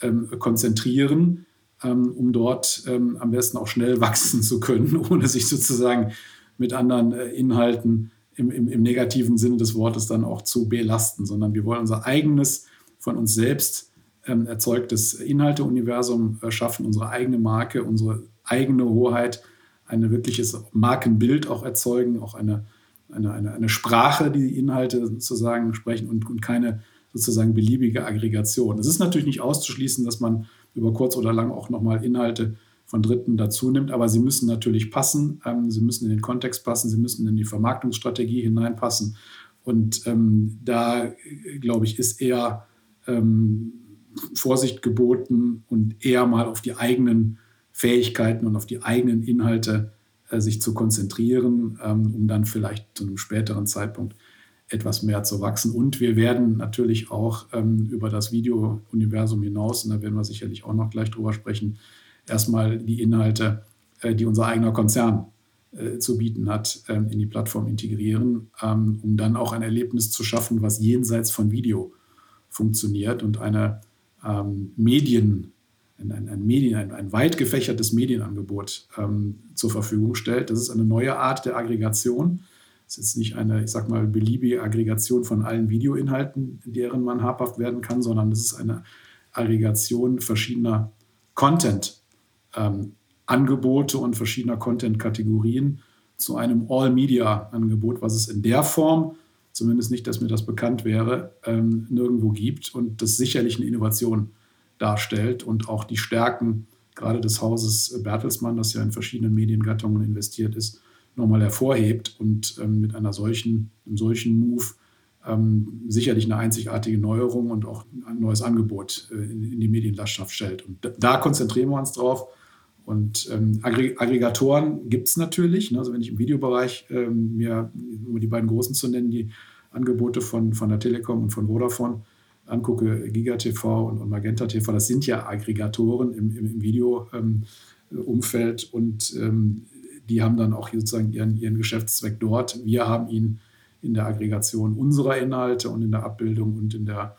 ähm, konzentrieren, ähm, um dort ähm, am besten auch schnell wachsen zu können, ohne sich sozusagen mit anderen äh, Inhalten im, im, im negativen Sinne des Wortes dann auch zu belasten, sondern wir wollen unser eigenes, von uns selbst ähm, erzeugtes Inhalteuniversum äh, schaffen, unsere eigene Marke, unsere eigene Hoheit, ein wirkliches Markenbild auch erzeugen, auch eine, eine, eine, eine Sprache, die, die Inhalte sozusagen sprechen und, und keine sozusagen beliebige Aggregation. Es ist natürlich nicht auszuschließen, dass man über kurz oder lang auch nochmal Inhalte von Dritten dazu nimmt. Aber sie müssen natürlich passen, ähm, sie müssen in den Kontext passen, sie müssen in die Vermarktungsstrategie hineinpassen. Und ähm, da, glaube ich, ist eher ähm, Vorsicht geboten und eher mal auf die eigenen Fähigkeiten und auf die eigenen Inhalte äh, sich zu konzentrieren, ähm, um dann vielleicht zu einem späteren Zeitpunkt etwas mehr zu wachsen. Und wir werden natürlich auch ähm, über das Video-Universum hinaus, und da werden wir sicherlich auch noch gleich drüber sprechen, erstmal die Inhalte, äh, die unser eigener Konzern äh, zu bieten hat, ähm, in die Plattform integrieren, ähm, um dann auch ein Erlebnis zu schaffen, was jenseits von Video funktioniert und eine ähm, Medien, ein, ein, Medien, ein, ein weit gefächertes Medienangebot zur Verfügung stellt. Das ist eine neue Art der Aggregation. Das ist nicht eine, ich sag mal, beliebige Aggregation von allen Videoinhalten, deren man habhaft werden kann, sondern das ist eine Aggregation verschiedener Content ähm, Angebote und verschiedener Content-Kategorien zu einem All-Media-Angebot, was es in der Form, zumindest nicht, dass mir das bekannt wäre, ähm, nirgendwo gibt und das sicherlich eine Innovation darstellt und auch die Stärken gerade des Hauses Bertelsmann, das ja in verschiedenen Mediengattungen investiert ist, nochmal hervorhebt und ähm, mit einer solchen, einem solchen Move ähm, sicherlich eine einzigartige Neuerung und auch ein neues Angebot äh, in, in, die Medienlandschaft stellt. Und da, da, konzentrieren wir uns drauf. Und ähm, Aggregatoren gibt es natürlich. Ne? Also wenn ich im Videobereich ähm, mir, um die beiden großen zu nennen, die Angebote von, von der Telekom und von Vodafone angucke, GigaTV und, und Magenta TV, das sind ja Aggregatoren im, im, im Videoumfeld ähm, und ähm, die haben dann auch sozusagen ihren, ihren Geschäftszweck dort. Wir haben ihn in der Aggregation unserer Inhalte und in der Abbildung und in der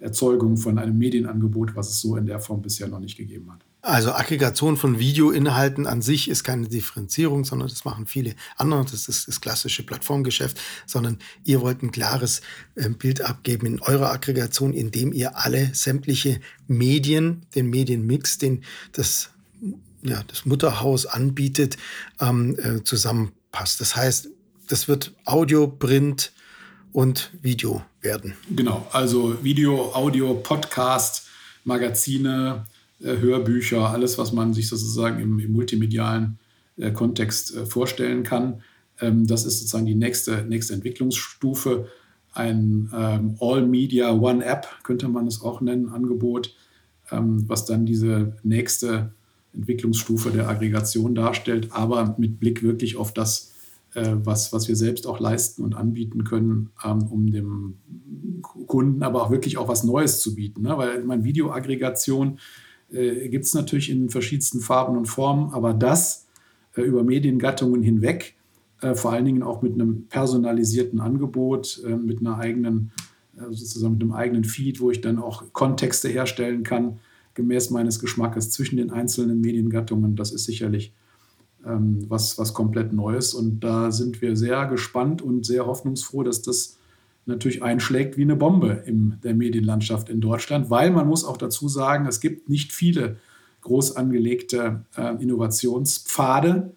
Erzeugung von einem Medienangebot, was es so in der Form bisher noch nicht gegeben hat.
Also Aggregation von Videoinhalten an sich ist keine Differenzierung, sondern das machen viele andere. Das ist das klassische Plattformgeschäft, sondern ihr wollt ein klares äh, Bild abgeben in eurer Aggregation, indem ihr alle sämtliche Medien, den Medienmix, den das, ja, das Mutterhaus anbietet, ähm, äh, zusammenpasst. Das heißt, das wird Audio, Print und Video werden.
Genau, also Video, Audio, Podcast, Magazine, Hörbücher, alles, was man sich sozusagen im, im multimedialen äh, Kontext äh, vorstellen kann. Ähm, das ist sozusagen die nächste, nächste Entwicklungsstufe. Ein ähm, All-Media One-App, könnte man es auch nennen, Angebot, ähm, was dann diese nächste Entwicklungsstufe der Aggregation darstellt, aber mit Blick wirklich auf das, äh, was, was wir selbst auch leisten und anbieten können, um dem Kunden aber auch wirklich auch was Neues zu bieten. Ne? Weil ich meine, Videoaggregation äh, gibt es natürlich in verschiedensten Farben und Formen, aber das äh, über Mediengattungen hinweg, äh, vor allen Dingen auch mit einem personalisierten Angebot, äh, mit einer eigenen, äh, sozusagen mit einem eigenen Feed, wo ich dann auch Kontexte herstellen kann, gemäß meines Geschmackes zwischen den einzelnen Mediengattungen, das ist sicherlich ähm, was, was komplett Neues. Und da sind wir sehr gespannt und sehr hoffnungsfroh, dass das natürlich einschlägt wie eine Bombe in der Medienlandschaft in Deutschland, weil man muss auch dazu sagen, es gibt nicht viele groß angelegte äh, Innovationspfade.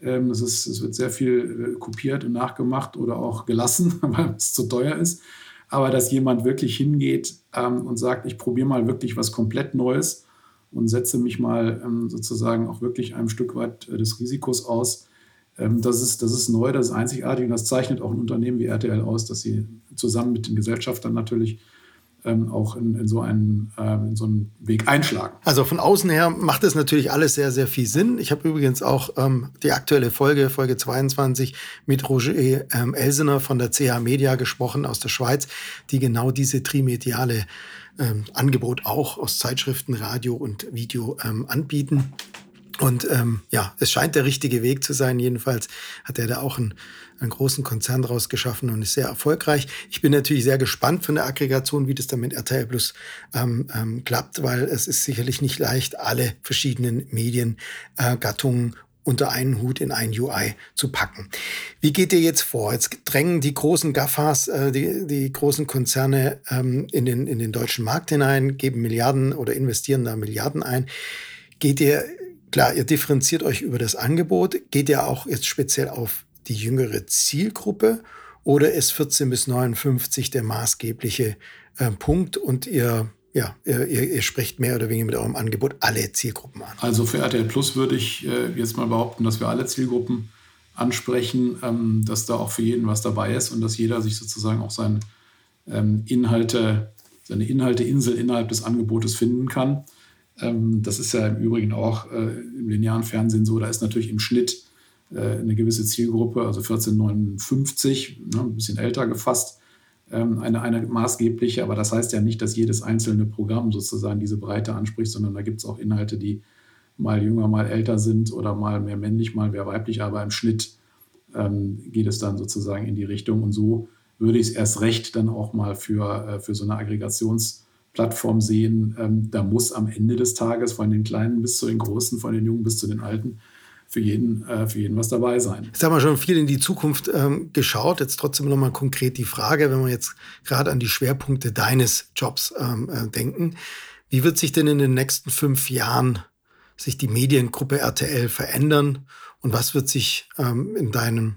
Ähm, es, ist, es wird sehr viel äh, kopiert und nachgemacht oder auch gelassen, weil es zu teuer ist. Aber dass jemand wirklich hingeht ähm, und sagt, ich probiere mal wirklich was komplett Neues und setze mich mal ähm, sozusagen auch wirklich einem Stück weit äh, des Risikos aus. Ähm, das, ist, das ist neu, das ist einzigartig und das zeichnet auch ein Unternehmen wie RTL aus, dass sie zusammen mit den Gesellschaftern natürlich ähm, auch in, in, so einen, ähm, in so einen Weg einschlagen.
Also von außen her macht es natürlich alles sehr, sehr viel Sinn. Ich habe übrigens auch ähm, die aktuelle Folge, Folge 22, mit Roger ähm, Elsener von der CH Media gesprochen aus der Schweiz, die genau diese trimediale Angebot auch aus Zeitschriften, Radio und Video anbieten. Und ähm, ja, es scheint der richtige Weg zu sein. Jedenfalls hat er da auch einen, einen großen Konzern draus geschaffen und ist sehr erfolgreich. Ich bin natürlich sehr gespannt von der Aggregation, wie das dann mit RTL Plus ähm, ähm, klappt, weil es ist sicherlich nicht leicht, alle verschiedenen Mediengattungen äh, unter einen Hut in ein UI zu packen. Wie geht ihr jetzt vor? Jetzt drängen die großen GAFAs, äh, die, die großen Konzerne ähm, in, den, in den deutschen Markt hinein, geben Milliarden oder investieren da Milliarden ein. Geht ihr, klar, ihr differenziert euch über das Angebot, geht ihr auch jetzt speziell auf die jüngere Zielgruppe oder ist 14 bis 59 der maßgebliche äh, Punkt und ihr ja, ihr, ihr, sprecht mehr oder weniger mit eurem Angebot alle Zielgruppen an.
Also für RTL Plus würde ich äh, jetzt mal behaupten, dass wir alle Zielgruppen ansprechen, ähm, dass da auch für jeden was dabei ist und dass jeder sich sozusagen auch seine ähm, Inhalte, seine Inhalteinsel innerhalb des Angebotes finden kann. Ähm, das ist ja im Übrigen auch äh, im linearen Fernsehen so, da ist natürlich im Schnitt äh, eine gewisse Zielgruppe, also 1459, ne, ein bisschen älter gefasst, ähm, eine, eine maßgebliche, aber das heißt ja nicht, dass jedes einzelne Programm sozusagen diese Breite anspricht, sondern da gibt es auch Inhalte, die mal jünger, mal älter sind oder mal mehr männlich, mal mehr weiblich, aber im Schnitt ähm, geht es dann sozusagen in die Richtung. Und so würde ich es erst recht dann auch mal für, äh, für so eine Aggregationsplattform sehen. Ähm, da muss am Ende des Tages von den Kleinen bis zu den Großen, von den Jungen bis zu den Alten für jeden, äh, für jeden was dabei sein.
Jetzt haben wir schon viel in die Zukunft ähm, geschaut. Jetzt trotzdem nochmal konkret die Frage, wenn wir jetzt gerade an die Schwerpunkte deines Jobs ähm, äh, denken. Wie wird sich denn in den nächsten fünf Jahren sich die Mediengruppe RTL verändern? Und was wird sich ähm, in, deinem,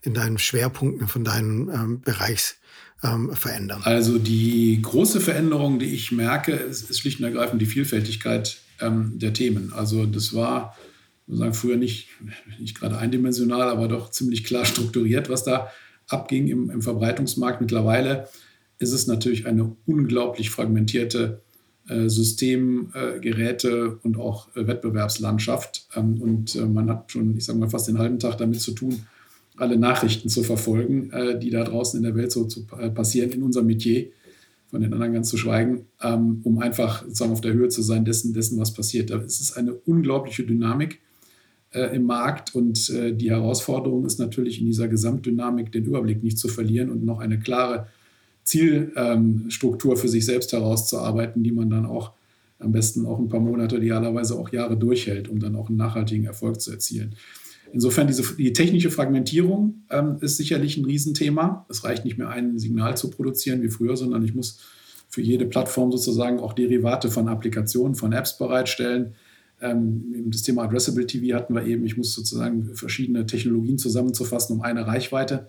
in deinen Schwerpunkten von deinem ähm, Bereich ähm, verändern?
Also die große Veränderung, die ich merke, ist, ist schlicht und ergreifend die Vielfältigkeit ähm, der Themen. Also das war sagen früher nicht, nicht gerade eindimensional, aber doch ziemlich klar strukturiert, was da abging im, im Verbreitungsmarkt. Mittlerweile ist es natürlich eine unglaublich fragmentierte äh, System, äh, und auch äh, Wettbewerbslandschaft. Ähm, und äh, man hat schon, ich sage mal, fast den halben Tag damit zu tun, alle Nachrichten zu verfolgen, äh, die da draußen in der Welt so zu, äh, passieren, in unserem Metier, von den anderen ganz zu schweigen, ähm, um einfach sozusagen auf der Höhe zu sein dessen, dessen was passiert. Da ist es eine unglaubliche Dynamik äh, im Markt und äh, die Herausforderung ist natürlich in dieser Gesamtdynamik den Überblick nicht zu verlieren und noch eine klare Zielstruktur ähm, für sich selbst herauszuarbeiten, die man dann auch am besten auch ein paar Monate, idealerweise auch Jahre durchhält, um dann auch einen nachhaltigen Erfolg zu erzielen. Insofern diese, die technische Fragmentierung ähm, ist sicherlich ein Riesenthema. Es reicht nicht mehr ein Signal zu produzieren wie früher, sondern ich muss für jede Plattform sozusagen auch Derivate von Applikationen, von Apps bereitstellen. Ähm, das Thema Addressable TV hatten wir eben. Ich muss sozusagen verschiedene Technologien zusammenzufassen, um eine Reichweite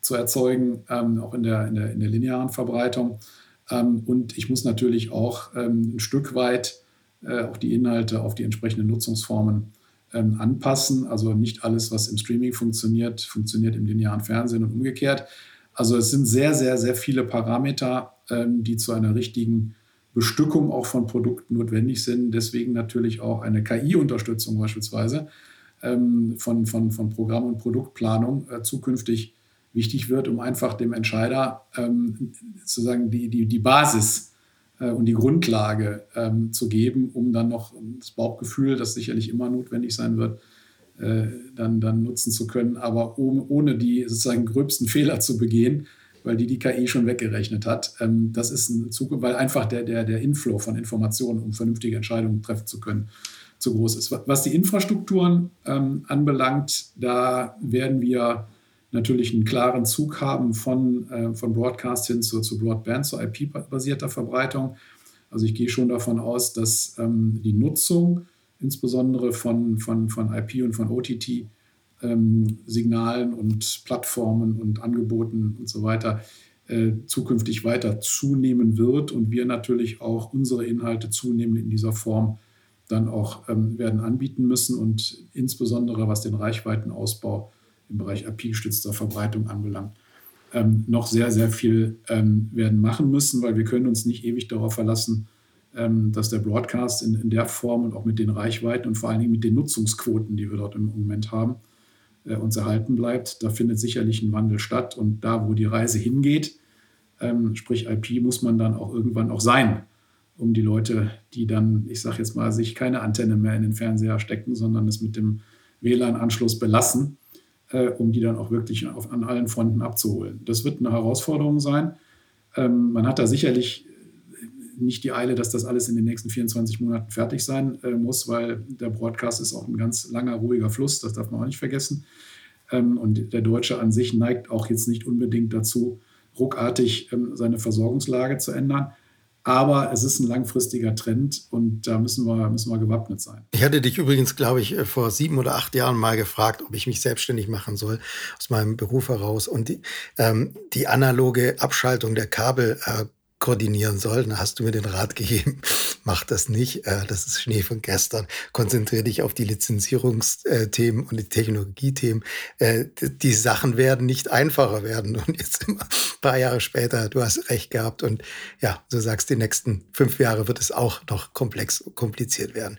zu erzeugen, ähm, auch in der, in, der, in der linearen Verbreitung. Ähm, und ich muss natürlich auch ähm, ein Stück weit äh, auch die Inhalte auf die entsprechenden Nutzungsformen ähm, anpassen. Also nicht alles, was im Streaming funktioniert, funktioniert im linearen Fernsehen und umgekehrt. Also es sind sehr, sehr, sehr viele Parameter, ähm, die zu einer richtigen Bestückung auch von Produkten notwendig sind. Deswegen natürlich auch eine KI-Unterstützung beispielsweise ähm, von, von, von Programm- und Produktplanung äh, zukünftig wichtig wird, um einfach dem Entscheider ähm, sozusagen die, die, die Basis und die Grundlage ähm, zu geben, um dann noch das Bauchgefühl, das sicherlich immer notwendig sein wird, äh, dann, dann nutzen zu können, aber um, ohne die sozusagen gröbsten Fehler zu begehen, weil die die KI schon weggerechnet hat. Ähm, das ist ein Zug, weil einfach der, der, der Inflow von Informationen, um vernünftige Entscheidungen treffen zu können, zu groß ist. Was die Infrastrukturen ähm, anbelangt, da werden wir natürlich einen klaren Zug haben von, äh, von Broadcast hin zu, zu Broadband, zu IP-basierter Verbreitung. Also ich gehe schon davon aus, dass ähm, die Nutzung insbesondere von, von, von IP und von OTT ähm, Signalen und Plattformen und Angeboten und so weiter äh, zukünftig weiter zunehmen wird und wir natürlich auch unsere Inhalte zunehmend in dieser Form dann auch ähm, werden anbieten müssen und insbesondere was den Reichweitenausbau im Bereich IP-gestützter Verbreitung anbelangt, ähm, noch sehr, sehr viel ähm, werden machen müssen, weil wir können uns nicht ewig darauf verlassen, ähm, dass der Broadcast in, in, der Form und auch mit den Reichweiten und vor allen Dingen mit den Nutzungsquoten, die wir dort im Moment haben, äh, uns erhalten bleibt. Da findet sicherlich ein Wandel statt und da, wo die Reise hingeht, ähm, sprich IP, muss man dann auch irgendwann auch sein, um die Leute, die dann, ich sage jetzt mal, sich keine Antenne mehr in den Fernseher stecken, sondern es mit dem WLAN-Anschluss belassen, äh, um die dann auch wirklich auf, an allen Fronten abzuholen. Das wird eine Herausforderung sein. Ähm, man hat da sicherlich nicht die Eile, dass das alles in den nächsten 24 Monaten fertig sein äh, muss, weil der Broadcast ist auch ein ganz langer, ruhiger Fluss, das darf man auch nicht vergessen. Ähm, und der Deutsche an sich neigt auch jetzt nicht unbedingt dazu, ruckartig ähm, seine Versorgungslage zu ändern. Aber es ist ein langfristiger Trend und da müssen wir, müssen wir gewappnet sein.
Ich hatte dich übrigens, glaube ich, vor sieben oder acht Jahren mal gefragt, ob ich mich selbstständig machen soll aus meinem Beruf heraus. Und die, ähm, die analoge Abschaltung der Kabel äh, koordinieren soll. Dann hast du mir den Rat gegeben, mach das nicht. Äh, das ist Schnee von gestern. Konzentriere dich auf die Lizenzierungsthemen und die Technologiethemen. Äh, die Sachen werden nicht einfacher werden. Und jetzt ein paar Jahre später, du hast recht gehabt. Und ja, du sagst, die nächsten fünf Jahre wird es auch noch komplex, kompliziert werden.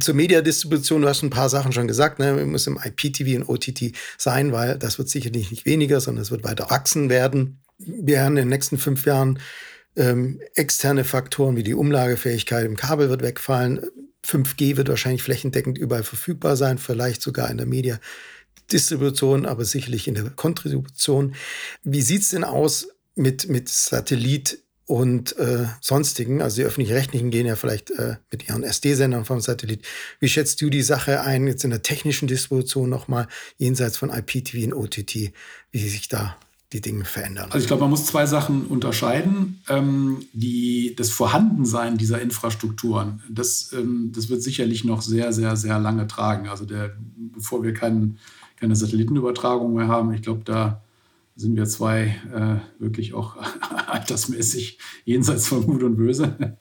Zur Mediadistribution, du hast ein paar Sachen schon gesagt. Ne? Wir müssen im IPTV und OTT sein, weil das wird sicherlich nicht weniger, sondern es wird weiter wachsen werden wir werden in den nächsten fünf Jahren ähm, externe Faktoren wie die Umlagefähigkeit im Kabel wird wegfallen. 5G wird wahrscheinlich flächendeckend überall verfügbar sein, vielleicht sogar in der Media-Distribution, aber sicherlich in der Kontribution. Wie sieht's denn aus mit, mit Satellit und äh, sonstigen? Also die öffentlich-rechtlichen gehen ja vielleicht äh, mit ihren SD-Sendern vom Satellit. Wie schätzt du die Sache ein, jetzt in der technischen Distribution nochmal, jenseits von IPTV und OTT, wie sich da die Dinge verändern?
Also ich glaube, man muss zwei Sachen unterscheiden. Ähm, die, das Vorhandensein dieser Infrastrukturen, das, ähm, das wird sicherlich noch sehr, sehr, sehr lange tragen. Also der, bevor wir kein, keine Satellitenübertragung mehr haben, ich glaube, da sind wir zwei äh, wirklich auch altersmäßig jenseits von Gut und Böse.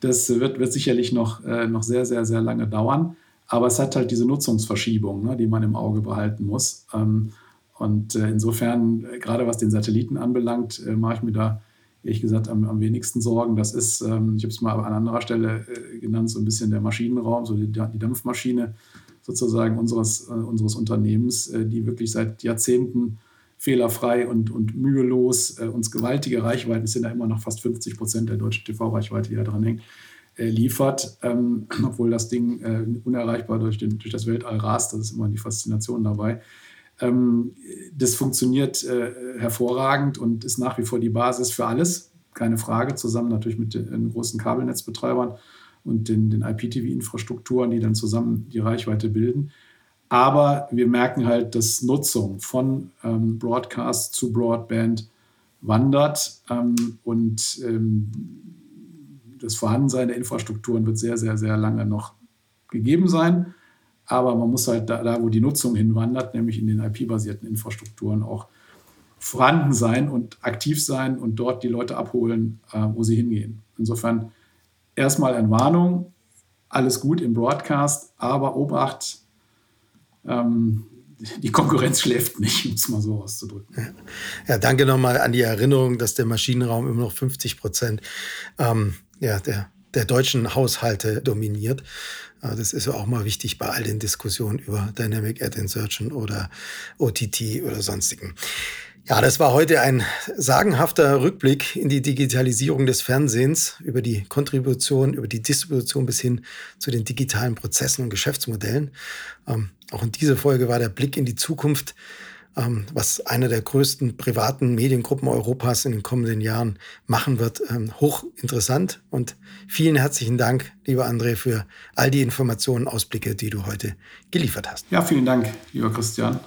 Das wird, wird sicherlich noch, äh, noch sehr, sehr, sehr lange dauern. Aber es hat halt diese Nutzungsverschiebung, ne, die man im Auge behalten muss. Ähm, und äh, insofern, äh, gerade was den Satelliten anbelangt, äh, mache ich mir da ehrlich gesagt am, am wenigsten Sorgen. Das ist, ähm, ich habe es mal an anderer Stelle äh, genannt, so ein bisschen der Maschinenraum, so die, die Dampfmaschine sozusagen unseres, äh, unseres Unternehmens, äh, die wirklich seit Jahrzehnten fehlerfrei und, und mühelos uns gewaltige Reichweiten, es sind ja immer noch fast 50 Prozent der deutschen TV-Reichweite, die da dran hängt, liefert, ähm, obwohl das Ding äh, unerreichbar durch, den, durch das Weltall rast, das ist immer die Faszination dabei. Ähm, das funktioniert äh, hervorragend und ist nach wie vor die Basis für alles, keine Frage, zusammen natürlich mit den großen Kabelnetzbetreibern und den, den IPTV-Infrastrukturen, die dann zusammen die Reichweite bilden. Aber wir merken halt, dass Nutzung von ähm, Broadcast zu Broadband wandert ähm, und ähm, das Vorhandensein der Infrastrukturen wird sehr, sehr, sehr lange noch gegeben sein. Aber man muss halt da, da wo die Nutzung hinwandert, nämlich in den IP-basierten Infrastrukturen, auch vorhanden sein und aktiv sein und dort die Leute abholen, äh, wo sie hingehen. Insofern erstmal eine Warnung, alles gut im Broadcast, aber Obacht, ähm, die Konkurrenz schläft nicht, um es mal so auszudrücken.
Ja, danke nochmal an die Erinnerung, dass der Maschinenraum immer noch 50 Prozent ähm, ja, der, der deutschen Haushalte dominiert. Das ist ja auch mal wichtig bei all den Diskussionen über Dynamic Ad Insertion oder OTT oder sonstigen. Ja, das war heute ein sagenhafter Rückblick in die Digitalisierung des Fernsehens, über die Kontribution, über die Distribution bis hin zu den digitalen Prozessen und Geschäftsmodellen. Ähm, auch in dieser Folge war der Blick in die Zukunft, ähm, was eine der größten privaten Mediengruppen Europas in den kommenden Jahren machen wird, ähm, hochinteressant. Und vielen herzlichen Dank, lieber André, für all die Informationen, Ausblicke, die du heute geliefert hast.
Ja, vielen Dank, lieber Christian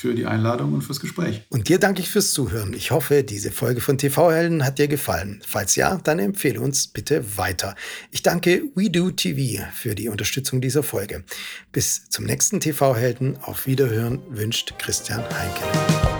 für die Einladung und fürs Gespräch.
Und dir danke ich fürs Zuhören. Ich hoffe, diese Folge von TV-Helden hat dir gefallen. Falls ja, dann empfehle uns bitte weiter. Ich danke WeDo TV für die Unterstützung dieser Folge. Bis zum nächsten TV-Helden. Auf Wiederhören wünscht Christian Heinke.